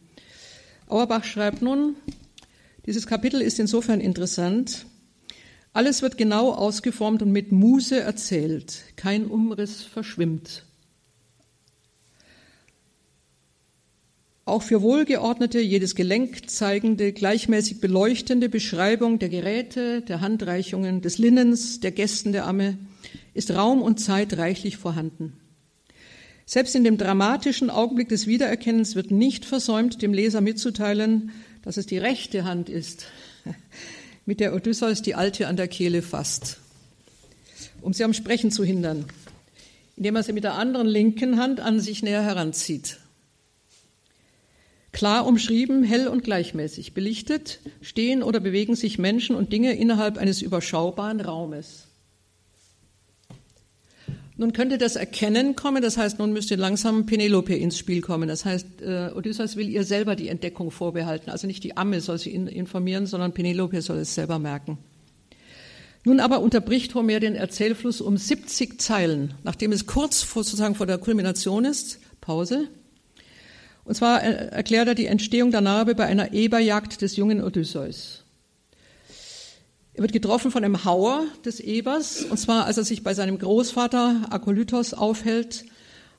Auerbach schreibt nun, dieses Kapitel ist insofern interessant. Alles wird genau ausgeformt und mit Muse erzählt. Kein Umriss verschwimmt. Auch für wohlgeordnete, jedes Gelenk zeigende, gleichmäßig beleuchtende Beschreibung der Geräte, der Handreichungen, des Linnens, der Gästen der Amme ist Raum und Zeit reichlich vorhanden. Selbst in dem dramatischen Augenblick des Wiedererkennens wird nicht versäumt, dem Leser mitzuteilen, dass es die rechte Hand ist, mit der Odysseus die alte an der Kehle fasst, um sie am Sprechen zu hindern, indem er sie mit der anderen linken Hand an sich näher heranzieht. Klar umschrieben, hell und gleichmäßig, belichtet, stehen oder bewegen sich Menschen und Dinge innerhalb eines überschaubaren Raumes. Nun könnte das Erkennen kommen, das heißt, nun müsste langsam Penelope ins Spiel kommen. Das heißt, äh, Odysseus will ihr selber die Entdeckung vorbehalten. Also nicht die Amme soll sie informieren, sondern Penelope soll es selber merken. Nun aber unterbricht Homer den Erzählfluss um 70 Zeilen, nachdem es kurz vor, sozusagen vor der Kulmination ist, Pause. Und zwar äh, erklärt er die Entstehung der Narbe bei einer Eberjagd des jungen Odysseus. Er wird getroffen von einem Hauer des Ebers, und zwar als er sich bei seinem Großvater Akolytos aufhält,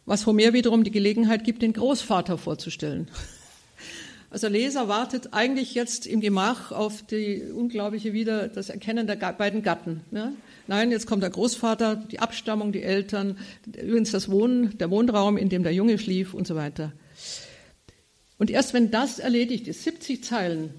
was Homer wiederum die Gelegenheit gibt, den Großvater vorzustellen. Also der Leser wartet eigentlich jetzt im Gemach auf die unglaubliche wieder das Erkennen der beiden Gatten. Ja? Nein, jetzt kommt der Großvater, die Abstammung, die Eltern, übrigens das Wohnen, der Wohnraum, in dem der Junge schlief und so weiter. Und erst wenn das erledigt ist, 70 Zeilen,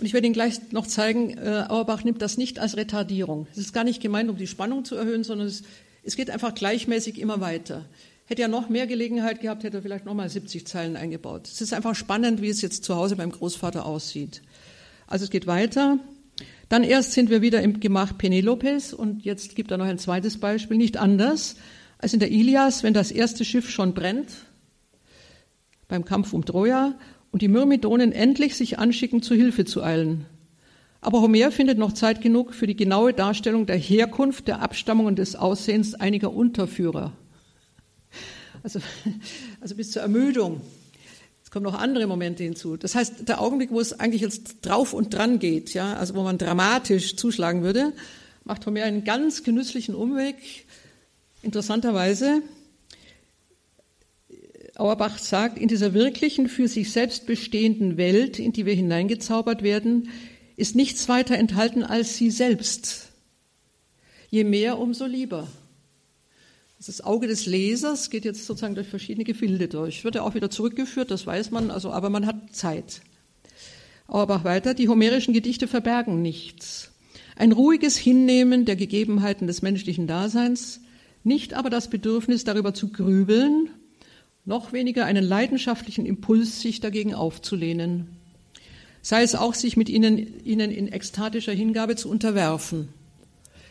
und ich werde Ihnen gleich noch zeigen, äh, Auerbach nimmt das nicht als Retardierung. Es ist gar nicht gemeint, um die Spannung zu erhöhen, sondern es, es geht einfach gleichmäßig immer weiter. Hätte er noch mehr Gelegenheit gehabt, hätte er vielleicht noch mal 70 Zeilen eingebaut. Es ist einfach spannend, wie es jetzt zu Hause beim Großvater aussieht. Also es geht weiter. Dann erst sind wir wieder im Gemach Penelopes und jetzt gibt er noch ein zweites Beispiel, nicht anders als in der Ilias, wenn das erste Schiff schon brennt beim Kampf um Troja und die Myrmidonen endlich sich anschicken, zu Hilfe zu eilen. Aber Homer findet noch Zeit genug für die genaue Darstellung der Herkunft, der Abstammung und des Aussehens einiger Unterführer. Also, also bis zur Ermüdung. Es kommen noch andere Momente hinzu. Das heißt, der Augenblick, wo es eigentlich jetzt drauf und dran geht, ja, also wo man dramatisch zuschlagen würde, macht Homer einen ganz genüsslichen Umweg. Interessanterweise Auerbach sagt, in dieser wirklichen, für sich selbst bestehenden Welt, in die wir hineingezaubert werden, ist nichts weiter enthalten als sie selbst. Je mehr, umso lieber. Das Auge des Lesers geht jetzt sozusagen durch verschiedene Gefilde durch. Wird er auch wieder zurückgeführt, das weiß man, also, aber man hat Zeit. Auerbach weiter, die homerischen Gedichte verbergen nichts. Ein ruhiges Hinnehmen der Gegebenheiten des menschlichen Daseins, nicht aber das Bedürfnis darüber zu grübeln, noch weniger einen leidenschaftlichen Impuls, sich dagegen aufzulehnen, sei es auch, sich mit ihnen, ihnen in ekstatischer Hingabe zu unterwerfen.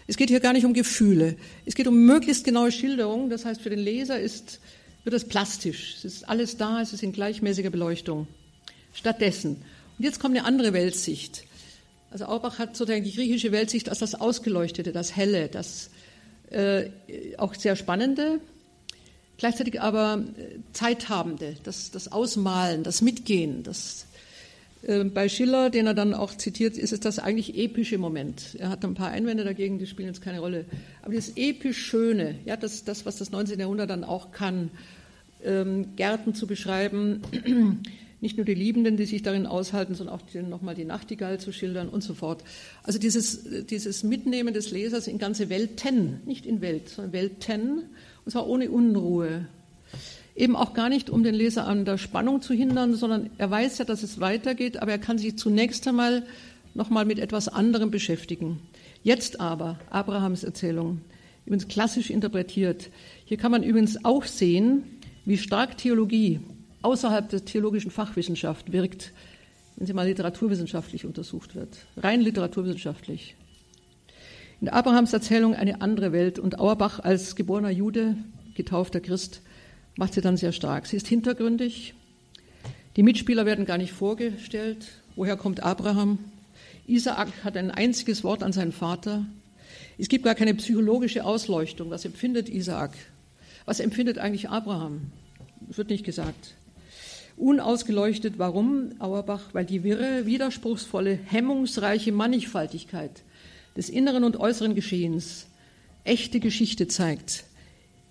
Es geht hier gar nicht um Gefühle, es geht um möglichst genaue Schilderung, das heißt, für den Leser ist, wird es plastisch, es ist alles da, es ist in gleichmäßiger Beleuchtung. Stattdessen, und jetzt kommt eine andere Weltsicht. Also Aubach hat sozusagen die griechische Weltsicht als das Ausgeleuchtete, das Helle, das äh, auch sehr Spannende, gleichzeitig aber äh, Zeithabende, das, das Ausmalen, das Mitgehen. Das, äh, bei Schiller, den er dann auch zitiert, ist es das eigentlich epische Moment. Er hat ein paar Einwände dagegen, die spielen jetzt keine Rolle. Aber das episch Schöne, ja, das, das was das 19. Jahrhundert dann auch kann, ähm, Gärten zu beschreiben, Nicht nur die Liebenden, die sich darin aushalten, sondern auch nochmal die Nachtigall zu schildern und so fort. Also dieses, dieses Mitnehmen des Lesers in ganze Welten, nicht in Welt, sondern Welten, und zwar ohne Unruhe. Eben auch gar nicht, um den Leser an der Spannung zu hindern, sondern er weiß ja, dass es weitergeht, aber er kann sich zunächst einmal nochmal mit etwas anderem beschäftigen. Jetzt aber, Abrahams Erzählung, übrigens klassisch interpretiert. Hier kann man übrigens auch sehen, wie stark Theologie außerhalb der theologischen Fachwissenschaft wirkt, wenn sie mal literaturwissenschaftlich untersucht wird, rein literaturwissenschaftlich. In Abrahams Erzählung eine andere Welt und Auerbach als geborener Jude, getaufter Christ, macht sie dann sehr stark. Sie ist hintergründig. Die Mitspieler werden gar nicht vorgestellt. Woher kommt Abraham? Isaak hat ein einziges Wort an seinen Vater. Es gibt gar keine psychologische Ausleuchtung. Was empfindet Isaak? Was empfindet eigentlich Abraham? Das wird nicht gesagt. Unausgeleuchtet, warum Auerbach? Weil die wirre, widerspruchsvolle, hemmungsreiche Mannigfaltigkeit des inneren und äußeren Geschehens echte Geschichte zeigt.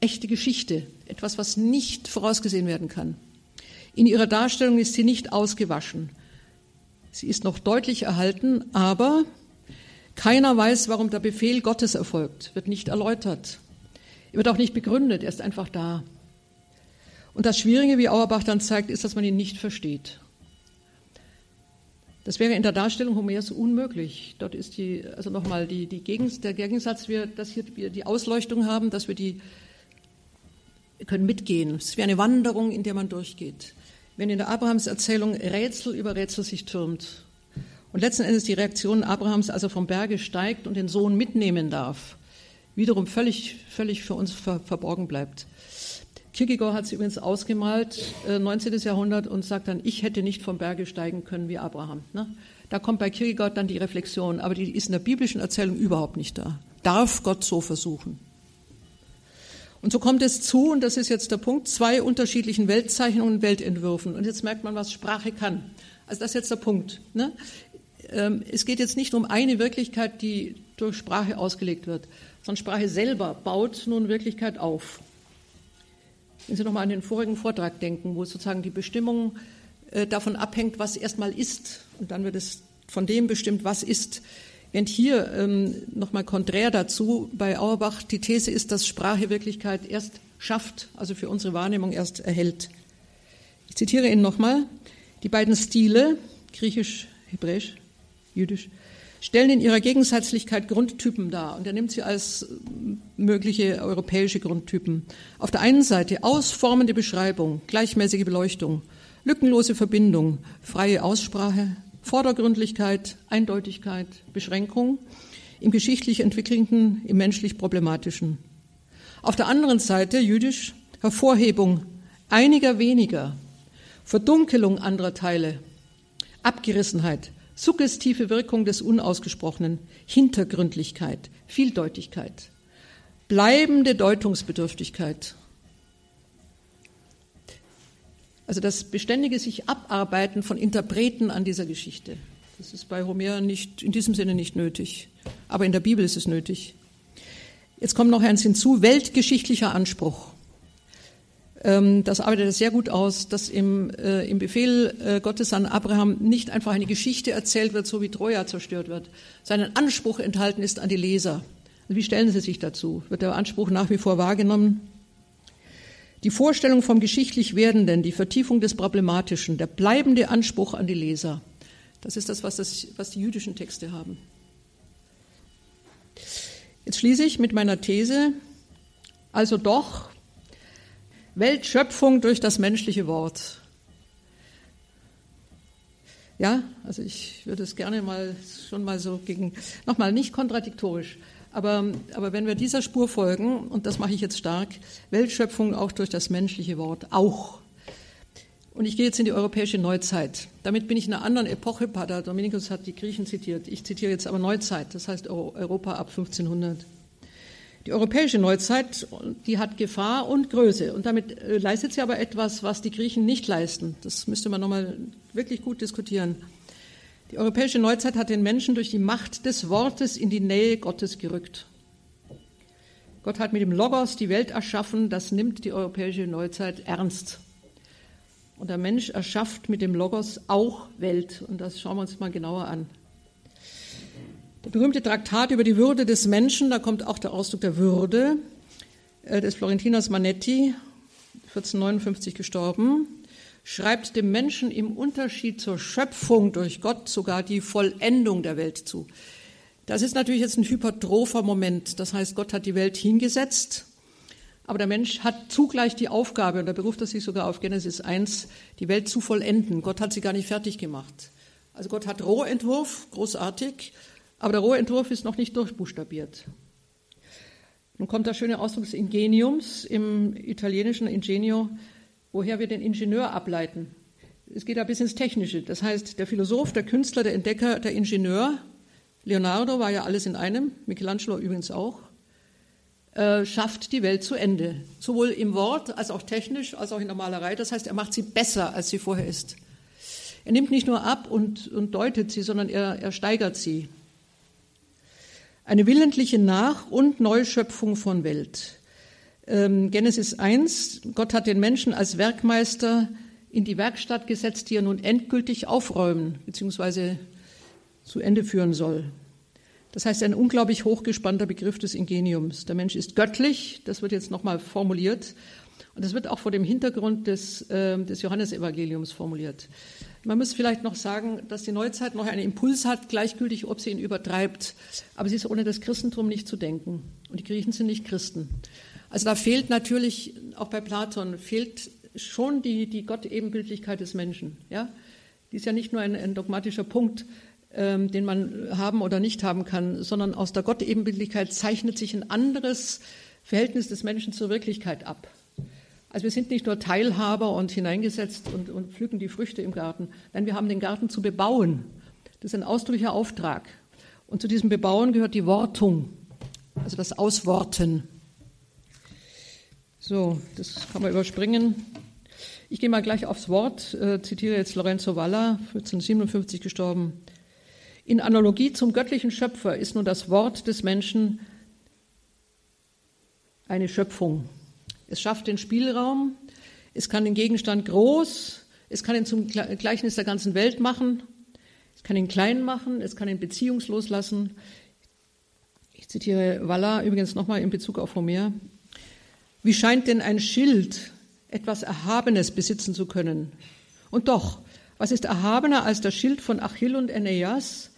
Echte Geschichte, etwas, was nicht vorausgesehen werden kann. In ihrer Darstellung ist sie nicht ausgewaschen. Sie ist noch deutlich erhalten, aber keiner weiß, warum der Befehl Gottes erfolgt, wird nicht erläutert. Er wird auch nicht begründet, er ist einfach da. Und das Schwierige, wie Auerbach dann zeigt, ist, dass man ihn nicht versteht. Das wäre in der Darstellung Homers unmöglich. Dort ist die, also nochmal die, die Gegens, der Gegensatz, wir, dass hier wir die Ausleuchtung haben, dass wir die wir können mitgehen. Es wäre eine Wanderung, in der man durchgeht. Wenn in der Abrahams Erzählung Rätsel über Rätsel sich türmt und letzten Endes die Reaktion Abrahams also vom Berge steigt und den Sohn mitnehmen darf, wiederum völlig, völlig für uns ver verborgen bleibt. Kierkegaard hat es übrigens ausgemalt, äh, 19. Jahrhundert, und sagt dann, ich hätte nicht vom Berge steigen können wie Abraham. Ne? Da kommt bei Kierkegaard dann die Reflexion, aber die ist in der biblischen Erzählung überhaupt nicht da. Darf Gott so versuchen? Und so kommt es zu, und das ist jetzt der Punkt, zwei unterschiedlichen Weltzeichnungen und Weltentwürfen. Und jetzt merkt man, was Sprache kann. Also das ist jetzt der Punkt. Ne? Ähm, es geht jetzt nicht um eine Wirklichkeit, die durch Sprache ausgelegt wird, sondern Sprache selber baut nun Wirklichkeit auf. Wenn Sie nochmal an den vorigen Vortrag denken, wo sozusagen die Bestimmung äh, davon abhängt, was erstmal ist. Und dann wird es von dem bestimmt, was ist. Während hier ähm, nochmal konträr dazu bei Auerbach die These ist, dass Sprache Wirklichkeit erst schafft, also für unsere Wahrnehmung erst erhält. Ich zitiere ihn nochmal. Die beiden Stile, griechisch, hebräisch, jüdisch, stellen in ihrer Gegensätzlichkeit Grundtypen dar. Und er nimmt sie als mögliche europäische Grundtypen. Auf der einen Seite ausformende Beschreibung, gleichmäßige Beleuchtung, lückenlose Verbindung, freie Aussprache, Vordergründlichkeit, Eindeutigkeit, Beschränkung im geschichtlich Entwickelnden, im menschlich Problematischen. Auf der anderen Seite, jüdisch, Hervorhebung einiger weniger, Verdunkelung anderer Teile, Abgerissenheit, suggestive Wirkung des Unausgesprochenen, Hintergründlichkeit, Vieldeutigkeit, bleibende Deutungsbedürftigkeit. Also das beständige sich Abarbeiten von Interpreten an dieser Geschichte. Das ist bei Homer nicht, in diesem Sinne nicht nötig. Aber in der Bibel ist es nötig. Jetzt kommt noch eins hinzu, weltgeschichtlicher Anspruch. Ähm, das arbeitet sehr gut aus, dass im, äh, im Befehl äh, Gottes an Abraham nicht einfach eine Geschichte erzählt wird, so wie Troja zerstört wird, sondern Anspruch enthalten ist an die Leser. Wie stellen Sie sich dazu? Wird der Anspruch nach wie vor wahrgenommen? Die Vorstellung vom geschichtlich Werdenden, die Vertiefung des Problematischen, der bleibende Anspruch an die Leser, das ist das, was, das, was die jüdischen Texte haben. Jetzt schließe ich mit meiner These, also doch Weltschöpfung durch das menschliche Wort. Ja, also ich würde es gerne mal schon mal so gegen, nochmal nicht kontradiktorisch, aber, aber wenn wir dieser Spur folgen, und das mache ich jetzt stark, Weltschöpfung auch durch das menschliche Wort, auch. Und ich gehe jetzt in die europäische Neuzeit. Damit bin ich in einer anderen Epoche. Pater Dominikus hat die Griechen zitiert. Ich zitiere jetzt aber Neuzeit, das heißt Europa ab 1500. Die europäische Neuzeit, die hat Gefahr und Größe. Und damit äh, leistet sie aber etwas, was die Griechen nicht leisten. Das müsste man nochmal wirklich gut diskutieren. Die europäische Neuzeit hat den Menschen durch die Macht des Wortes in die Nähe Gottes gerückt. Gott hat mit dem Logos die Welt erschaffen, das nimmt die europäische Neuzeit ernst. Und der Mensch erschafft mit dem Logos auch Welt. Und das schauen wir uns mal genauer an. Der berühmte Traktat über die Würde des Menschen, da kommt auch der Ausdruck der Würde, äh, des Florentiners Manetti, 1459 gestorben, schreibt dem Menschen im Unterschied zur Schöpfung durch Gott sogar die Vollendung der Welt zu. Das ist natürlich jetzt ein hypertropher Moment. Das heißt, Gott hat die Welt hingesetzt, aber der Mensch hat zugleich die Aufgabe, und da beruft er sich sogar auf Genesis 1, die Welt zu vollenden. Gott hat sie gar nicht fertig gemacht. Also Gott hat Rohentwurf, großartig, aber der Rohentwurf ist noch nicht durchbuchstabiert. Nun kommt der schöne Ausdruck des Ingeniums im italienischen Ingenio, woher wir den Ingenieur ableiten. Es geht da bis ins Technische. Das heißt, der Philosoph, der Künstler, der Entdecker, der Ingenieur, Leonardo war ja alles in einem, Michelangelo übrigens auch, äh, schafft die Welt zu Ende. Sowohl im Wort als auch technisch, als auch in der Malerei. Das heißt, er macht sie besser, als sie vorher ist. Er nimmt nicht nur ab und, und deutet sie, sondern er, er steigert sie. Eine willentliche Nach- und Neuschöpfung von Welt. Ähm, Genesis 1, Gott hat den Menschen als Werkmeister in die Werkstatt gesetzt, die er nun endgültig aufräumen bzw. zu Ende führen soll. Das heißt, ein unglaublich hochgespannter Begriff des Ingeniums. Der Mensch ist göttlich, das wird jetzt nochmal formuliert. Und das wird auch vor dem Hintergrund des, äh, des Johannesevangeliums formuliert. Man muss vielleicht noch sagen, dass die Neuzeit noch einen Impuls hat, gleichgültig, ob sie ihn übertreibt. Aber sie ist ohne das Christentum nicht zu denken. Und die Griechen sind nicht Christen. Also da fehlt natürlich, auch bei Platon, fehlt schon die, die Gottebenbildlichkeit des Menschen. Ja? Die ist ja nicht nur ein, ein dogmatischer Punkt, ähm, den man haben oder nicht haben kann, sondern aus der Gottebenbildlichkeit zeichnet sich ein anderes Verhältnis des Menschen zur Wirklichkeit ab. Also wir sind nicht nur Teilhaber und hineingesetzt und, und pflücken die Früchte im Garten, nein, wir haben den Garten zu bebauen. Das ist ein ausdrücklicher Auftrag. Und zu diesem Bebauen gehört die Wortung, also das Ausworten. So, das kann man überspringen. Ich gehe mal gleich aufs Wort, äh, zitiere jetzt Lorenzo Valla, 1457 gestorben. In Analogie zum göttlichen Schöpfer ist nun das Wort des Menschen eine Schöpfung. Es schafft den Spielraum, es kann den Gegenstand groß, es kann ihn zum Gleichnis der ganzen Welt machen, es kann ihn klein machen, es kann ihn beziehungslos lassen. Ich zitiere Valla übrigens nochmal in Bezug auf Homer. Wie scheint denn ein Schild etwas Erhabenes besitzen zu können? Und doch, was ist erhabener als das Schild von Achill und Aeneas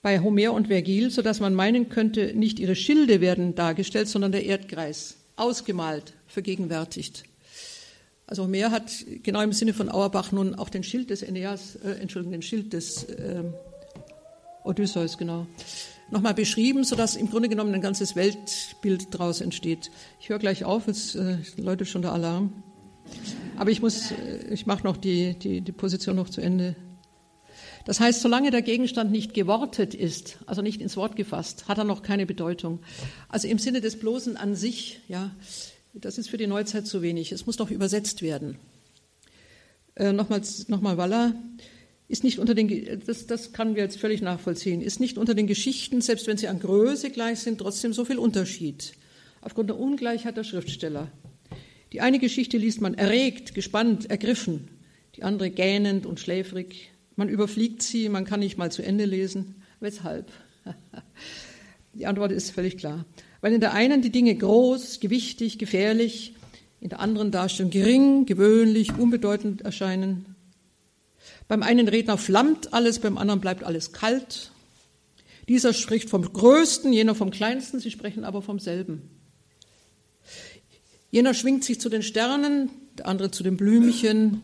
bei Homer und Vergil, sodass man meinen könnte, nicht ihre Schilde werden dargestellt, sondern der Erdkreis, ausgemalt, vergegenwärtigt. Also Homer hat genau im Sinne von Auerbach nun auch den Schild des Aeneas, äh, Entschuldigung, den Schild des äh, Odysseus, genau, nochmal beschrieben, sodass im Grunde genommen ein ganzes Weltbild daraus entsteht. Ich höre gleich auf, jetzt äh, läutet schon der Alarm. Aber ich muss, äh, ich mache noch die, die, die Position noch zu Ende. Das heißt, solange der Gegenstand nicht gewortet ist, also nicht ins Wort gefasst, hat er noch keine Bedeutung. Also im Sinne des Bloßen an sich, ja, das ist für die Neuzeit zu wenig. Es muss doch übersetzt werden. Äh, nochmals, nochmal Waller ist nicht unter den, das, das können wir jetzt völlig nachvollziehen, ist nicht unter den Geschichten, selbst wenn sie an Größe gleich sind, trotzdem so viel Unterschied. Aufgrund der Ungleichheit der Schriftsteller. Die eine Geschichte liest man erregt, gespannt, ergriffen, die andere gähnend und schläfrig. Man überfliegt sie, man kann nicht mal zu Ende lesen. Weshalb? Die Antwort ist völlig klar. Weil in der einen die Dinge groß, gewichtig, gefährlich, in der anderen Darstellung gering, gewöhnlich, unbedeutend erscheinen. Beim einen Redner flammt alles, beim anderen bleibt alles kalt. Dieser spricht vom Größten, jener vom Kleinsten, sie sprechen aber vom selben. Jener schwingt sich zu den Sternen, der andere zu den Blümchen.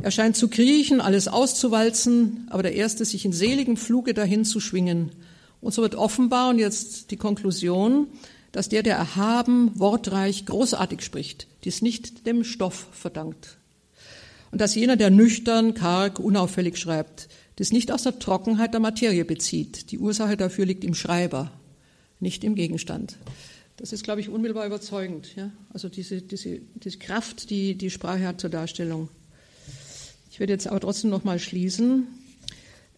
Er scheint zu kriechen, alles auszuwalzen, aber der Erste sich in seligem Fluge dahin zu schwingen. Und so wird offenbar, und jetzt die Konklusion, dass der, der erhaben, wortreich, großartig spricht, dies nicht dem Stoff verdankt und dass jener, der nüchtern, karg, unauffällig schreibt, das nicht aus der Trockenheit der Materie bezieht. Die Ursache dafür liegt im Schreiber, nicht im Gegenstand. Das ist, glaube ich, unmittelbar überzeugend. Ja? Also diese, diese, diese Kraft, die die Sprache hat zur Darstellung. Ich werde jetzt aber trotzdem noch mal schließen.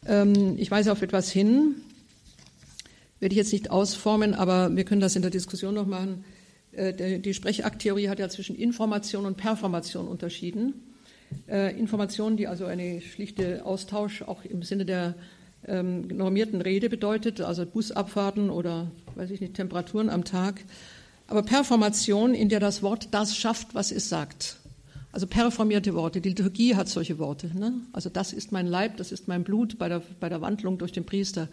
Ähm, ich weise auf etwas hin, werde ich jetzt nicht ausformen, aber wir können das in der Diskussion noch machen. Äh, die Sprechakttheorie hat ja zwischen Information und Performation unterschieden. Äh, Information, die also eine schlichte Austausch auch im Sinne der ähm, normierten Rede bedeutet, also Busabfahrten oder, weiß ich nicht, Temperaturen am Tag. Aber Performation, in der das Wort das schafft, was es sagt. Also performierte Worte. Die Liturgie hat solche Worte. Ne? Also das ist mein Leib, das ist mein Blut bei der, bei der Wandlung durch den Priester.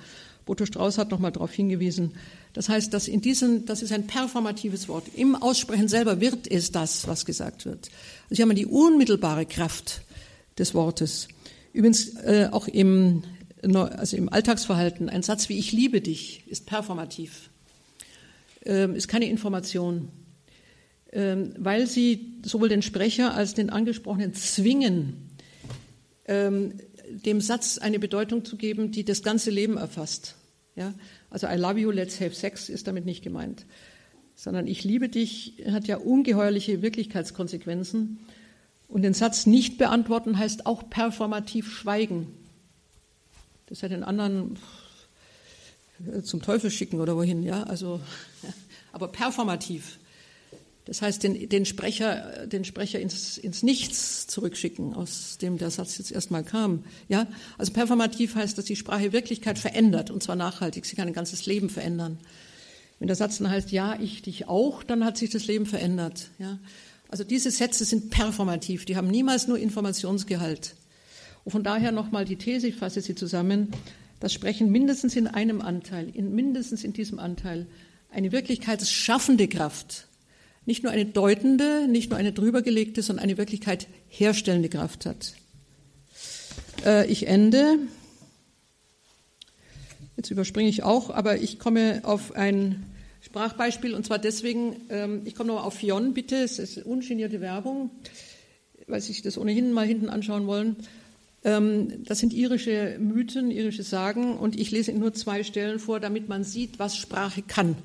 Boto Strauß hat nochmal darauf hingewiesen. Das heißt, dass in diesen, das ist ein performatives Wort. Im Aussprechen selber wird es das, was gesagt wird. Also hier haben wir die unmittelbare Kraft des Wortes. Übrigens äh, auch im, also im Alltagsverhalten. Ein Satz wie Ich liebe dich ist performativ, ähm, ist keine Information. Ähm, weil sie sowohl den Sprecher als den Angesprochenen zwingen, ähm, dem Satz eine Bedeutung zu geben, die das ganze Leben erfasst. Ja? Also I love you, let's have sex ist damit nicht gemeint, sondern ich liebe dich hat ja ungeheuerliche Wirklichkeitskonsequenzen. Und den Satz nicht beantworten heißt auch performativ schweigen. Das hat den anderen zum Teufel schicken oder wohin, ja, also, aber performativ. Das heißt, den, den Sprecher, den Sprecher ins, ins Nichts zurückschicken, aus dem der Satz jetzt erstmal kam. Ja, also performativ heißt, dass die Sprache Wirklichkeit verändert und zwar nachhaltig. Sie kann ein ganzes Leben verändern. Wenn der Satz dann heißt, ja, ich dich auch, dann hat sich das Leben verändert. Ja, also diese Sätze sind performativ. Die haben niemals nur Informationsgehalt. Und von daher nochmal die These, ich fasse sie zusammen. Das Sprechen mindestens in einem Anteil, in mindestens in diesem Anteil, eine wirklichkeitsschaffende Kraft nicht nur eine deutende, nicht nur eine drübergelegte, sondern eine Wirklichkeit herstellende Kraft hat. Äh, ich ende. Jetzt überspringe ich auch, aber ich komme auf ein Sprachbeispiel und zwar deswegen, ähm, ich komme noch auf Fionn, bitte, es ist ungenierte Werbung, weil Sie sich das ohnehin mal hinten anschauen wollen. Ähm, das sind irische Mythen, irische Sagen und ich lese Ihnen nur zwei Stellen vor, damit man sieht, was Sprache kann.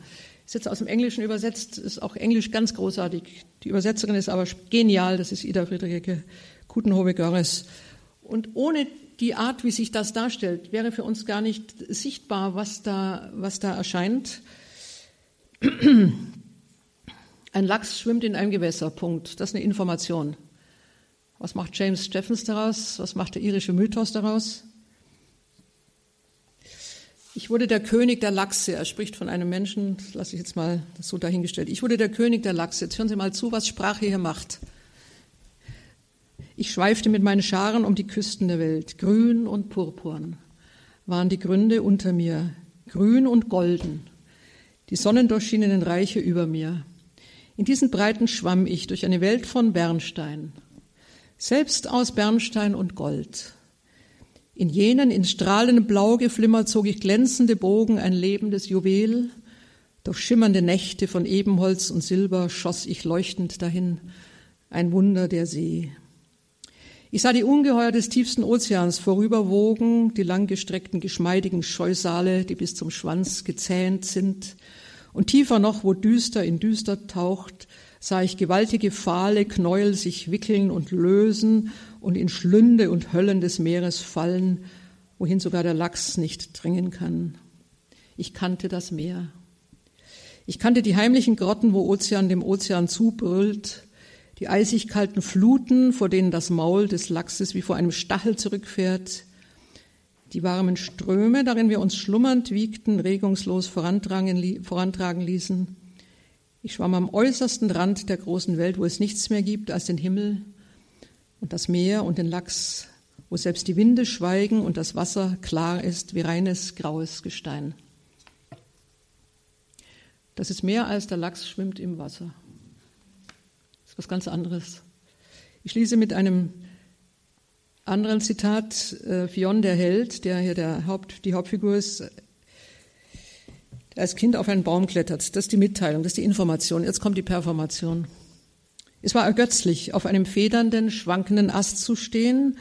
Ist jetzt aus dem Englischen übersetzt, ist auch Englisch ganz großartig. Die Übersetzerin ist aber genial, das ist Ida Friederike Kutenhove-Görres. Und ohne die Art, wie sich das darstellt, wäre für uns gar nicht sichtbar, was da, was da erscheint. Ein Lachs schwimmt in einem Gewässer, Punkt. Das ist eine Information. Was macht James Steffens daraus? Was macht der irische Mythos daraus? Ich wurde der König der Lachse. Er spricht von einem Menschen, lasse ich jetzt mal so dahingestellt. Ich wurde der König der Lachse. Jetzt hören Sie mal zu, was Sprache hier macht. Ich schweifte mit meinen Scharen um die Küsten der Welt. Grün und purpurn waren die Gründe unter mir, grün und golden, die sonnendurchschienenen Reiche über mir. In diesen Breiten schwamm ich durch eine Welt von Bernstein, selbst aus Bernstein und Gold. In jenen in strahlendem Blau geflimmert zog ich glänzende Bogen, ein lebendes Juwel. Durch schimmernde Nächte von Ebenholz und Silber schoss ich leuchtend dahin, ein Wunder der See. Ich sah die Ungeheuer des tiefsten Ozeans vorüberwogen, die langgestreckten, geschmeidigen Scheusale, die bis zum Schwanz gezähnt sind. Und tiefer noch, wo düster in düster taucht, sah ich gewaltige Pfahle, Knäuel sich wickeln und lösen und in Schlünde und Höllen des Meeres fallen, wohin sogar der Lachs nicht dringen kann. Ich kannte das Meer. Ich kannte die heimlichen Grotten, wo Ozean dem Ozean zubrüllt, die eisig kalten Fluten, vor denen das Maul des Lachses wie vor einem Stachel zurückfährt, die warmen Ströme, darin wir uns schlummernd wiegten, regungslos vorantragen ließen. Ich schwamm am äußersten Rand der großen Welt, wo es nichts mehr gibt als den Himmel und das Meer und den Lachs, wo selbst die Winde schweigen und das Wasser klar ist wie reines graues Gestein. Das ist mehr als der Lachs schwimmt im Wasser. Das ist was ganz anderes. Ich schließe mit einem anderen Zitat. Äh, Fionn, der Held, der hier der Haupt, die Hauptfigur ist, der als Kind auf einen Baum klettert. Das ist die Mitteilung, das ist die Information. Jetzt kommt die Performation. Es war ergötzlich, auf einem federnden, schwankenden Ast zu stehen.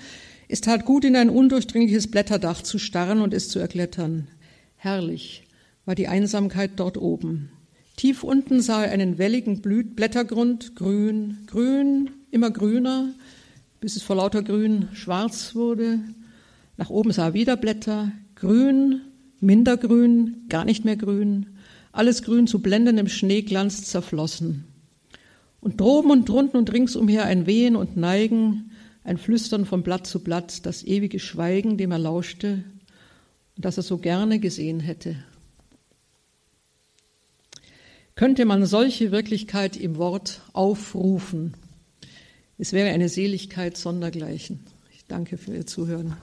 Es tat gut, in ein undurchdringliches Blätterdach zu starren und es zu erklettern. Herrlich war die Einsamkeit dort oben. Tief unten sah er einen welligen Blüt Blättergrund, grün, grün, immer grüner, bis es vor lauter Grün schwarz wurde. Nach oben sah er wieder Blätter, grün, minder grün, gar nicht mehr grün, alles grün zu blendendem Schneeglanz zerflossen. Und droben und drunten und ringsumher ein Wehen und Neigen, ein Flüstern von Blatt zu Blatt, das ewige Schweigen, dem er lauschte und das er so gerne gesehen hätte. Könnte man solche Wirklichkeit im Wort aufrufen, es wäre eine Seligkeit sondergleichen. Ich danke für Ihr Zuhören.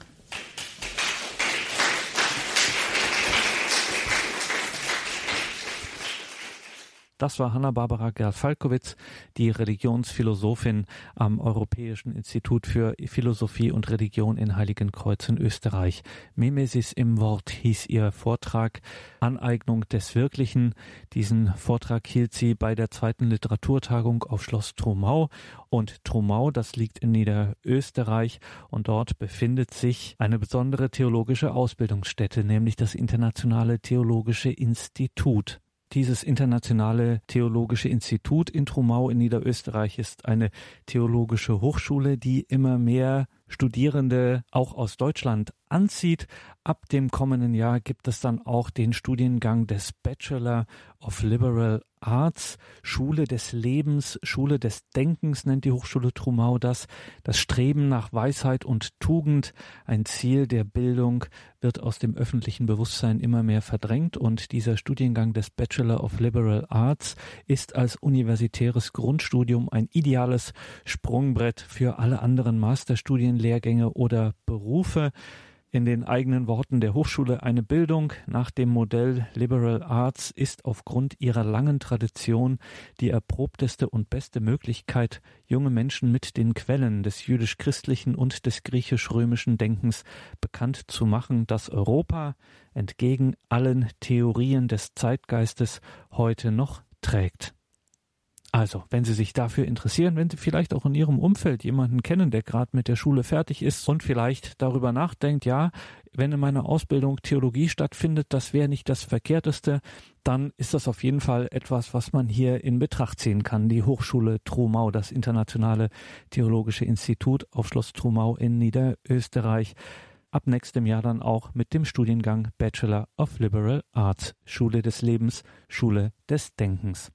Das war Hanna-Barbara Gerl-Falkowitz, die Religionsphilosophin am Europäischen Institut für Philosophie und Religion in Heiligenkreuz in Österreich. Mimesis im Wort hieß ihr Vortrag Aneignung des Wirklichen. Diesen Vortrag hielt sie bei der zweiten Literaturtagung auf Schloss Trumau. Und Trumau, das liegt in Niederösterreich und dort befindet sich eine besondere theologische Ausbildungsstätte, nämlich das Internationale Theologische Institut. Dieses internationale theologische Institut in Trumau in Niederösterreich ist eine theologische Hochschule, die immer mehr Studierende auch aus Deutschland anzieht. Ab dem kommenden Jahr gibt es dann auch den Studiengang des Bachelor of Liberal Arts, Schule des Lebens, Schule des Denkens nennt die Hochschule Trumau das. Das Streben nach Weisheit und Tugend, ein Ziel der Bildung, wird aus dem öffentlichen Bewusstsein immer mehr verdrängt und dieser Studiengang des Bachelor of Liberal Arts ist als universitäres Grundstudium ein ideales Sprungbrett für alle anderen Masterstudienlehrgänge oder Berufe in den eigenen Worten der Hochschule eine Bildung nach dem Modell Liberal Arts ist aufgrund ihrer langen Tradition die erprobteste und beste Möglichkeit, junge Menschen mit den Quellen des jüdisch-christlichen und des griechisch-römischen Denkens bekannt zu machen, dass Europa entgegen allen Theorien des Zeitgeistes heute noch trägt. Also, wenn Sie sich dafür interessieren, wenn Sie vielleicht auch in Ihrem Umfeld jemanden kennen, der gerade mit der Schule fertig ist und vielleicht darüber nachdenkt, ja, wenn in meiner Ausbildung Theologie stattfindet, das wäre nicht das Verkehrteste, dann ist das auf jeden Fall etwas, was man hier in Betracht ziehen kann. Die Hochschule Trumau, das Internationale Theologische Institut auf Schloss Trumau in Niederösterreich. Ab nächstem Jahr dann auch mit dem Studiengang Bachelor of Liberal Arts, Schule des Lebens, Schule des Denkens.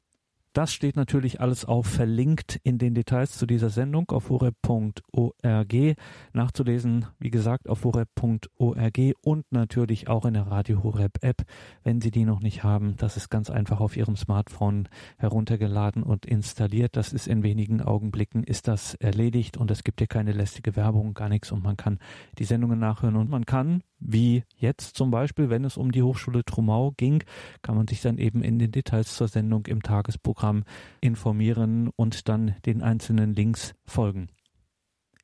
Das steht natürlich alles auch verlinkt in den Details zu dieser Sendung auf horeb.org. Nachzulesen, wie gesagt, auf horeb.org und natürlich auch in der Radio Horeb App. Wenn Sie die noch nicht haben, das ist ganz einfach auf Ihrem Smartphone heruntergeladen und installiert. Das ist in wenigen Augenblicken ist das erledigt und es gibt hier keine lästige Werbung, gar nichts und man kann die Sendungen nachhören und man kann wie jetzt zum Beispiel, wenn es um die Hochschule Trumau ging, kann man sich dann eben in den Details zur Sendung im Tagesprogramm informieren und dann den einzelnen Links folgen.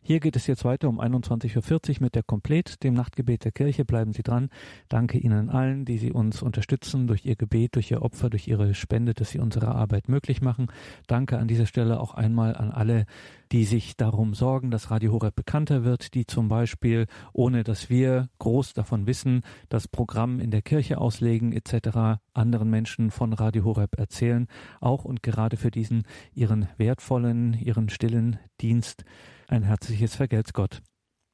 Hier geht es jetzt weiter um 21.40 Uhr mit der Komplett, dem Nachtgebet der Kirche. Bleiben Sie dran. Danke Ihnen allen, die Sie uns unterstützen durch Ihr Gebet, durch Ihr Opfer, durch Ihre Spende, dass Sie unsere Arbeit möglich machen. Danke an dieser Stelle auch einmal an alle, die sich darum sorgen, dass Radio Horeb bekannter wird, die zum Beispiel, ohne dass wir groß davon wissen, das Programm in der Kirche auslegen etc., anderen Menschen von Radio Horeb erzählen, auch und gerade für diesen ihren wertvollen, ihren stillen Dienst ein herzliches Vergelt's Gott.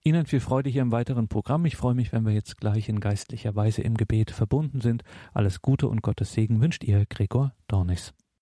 Ihnen viel Freude hier im weiteren Programm. Ich freue mich, wenn wir jetzt gleich in geistlicher Weise im Gebet verbunden sind. Alles Gute und Gottes Segen wünscht Ihr Gregor Dornis.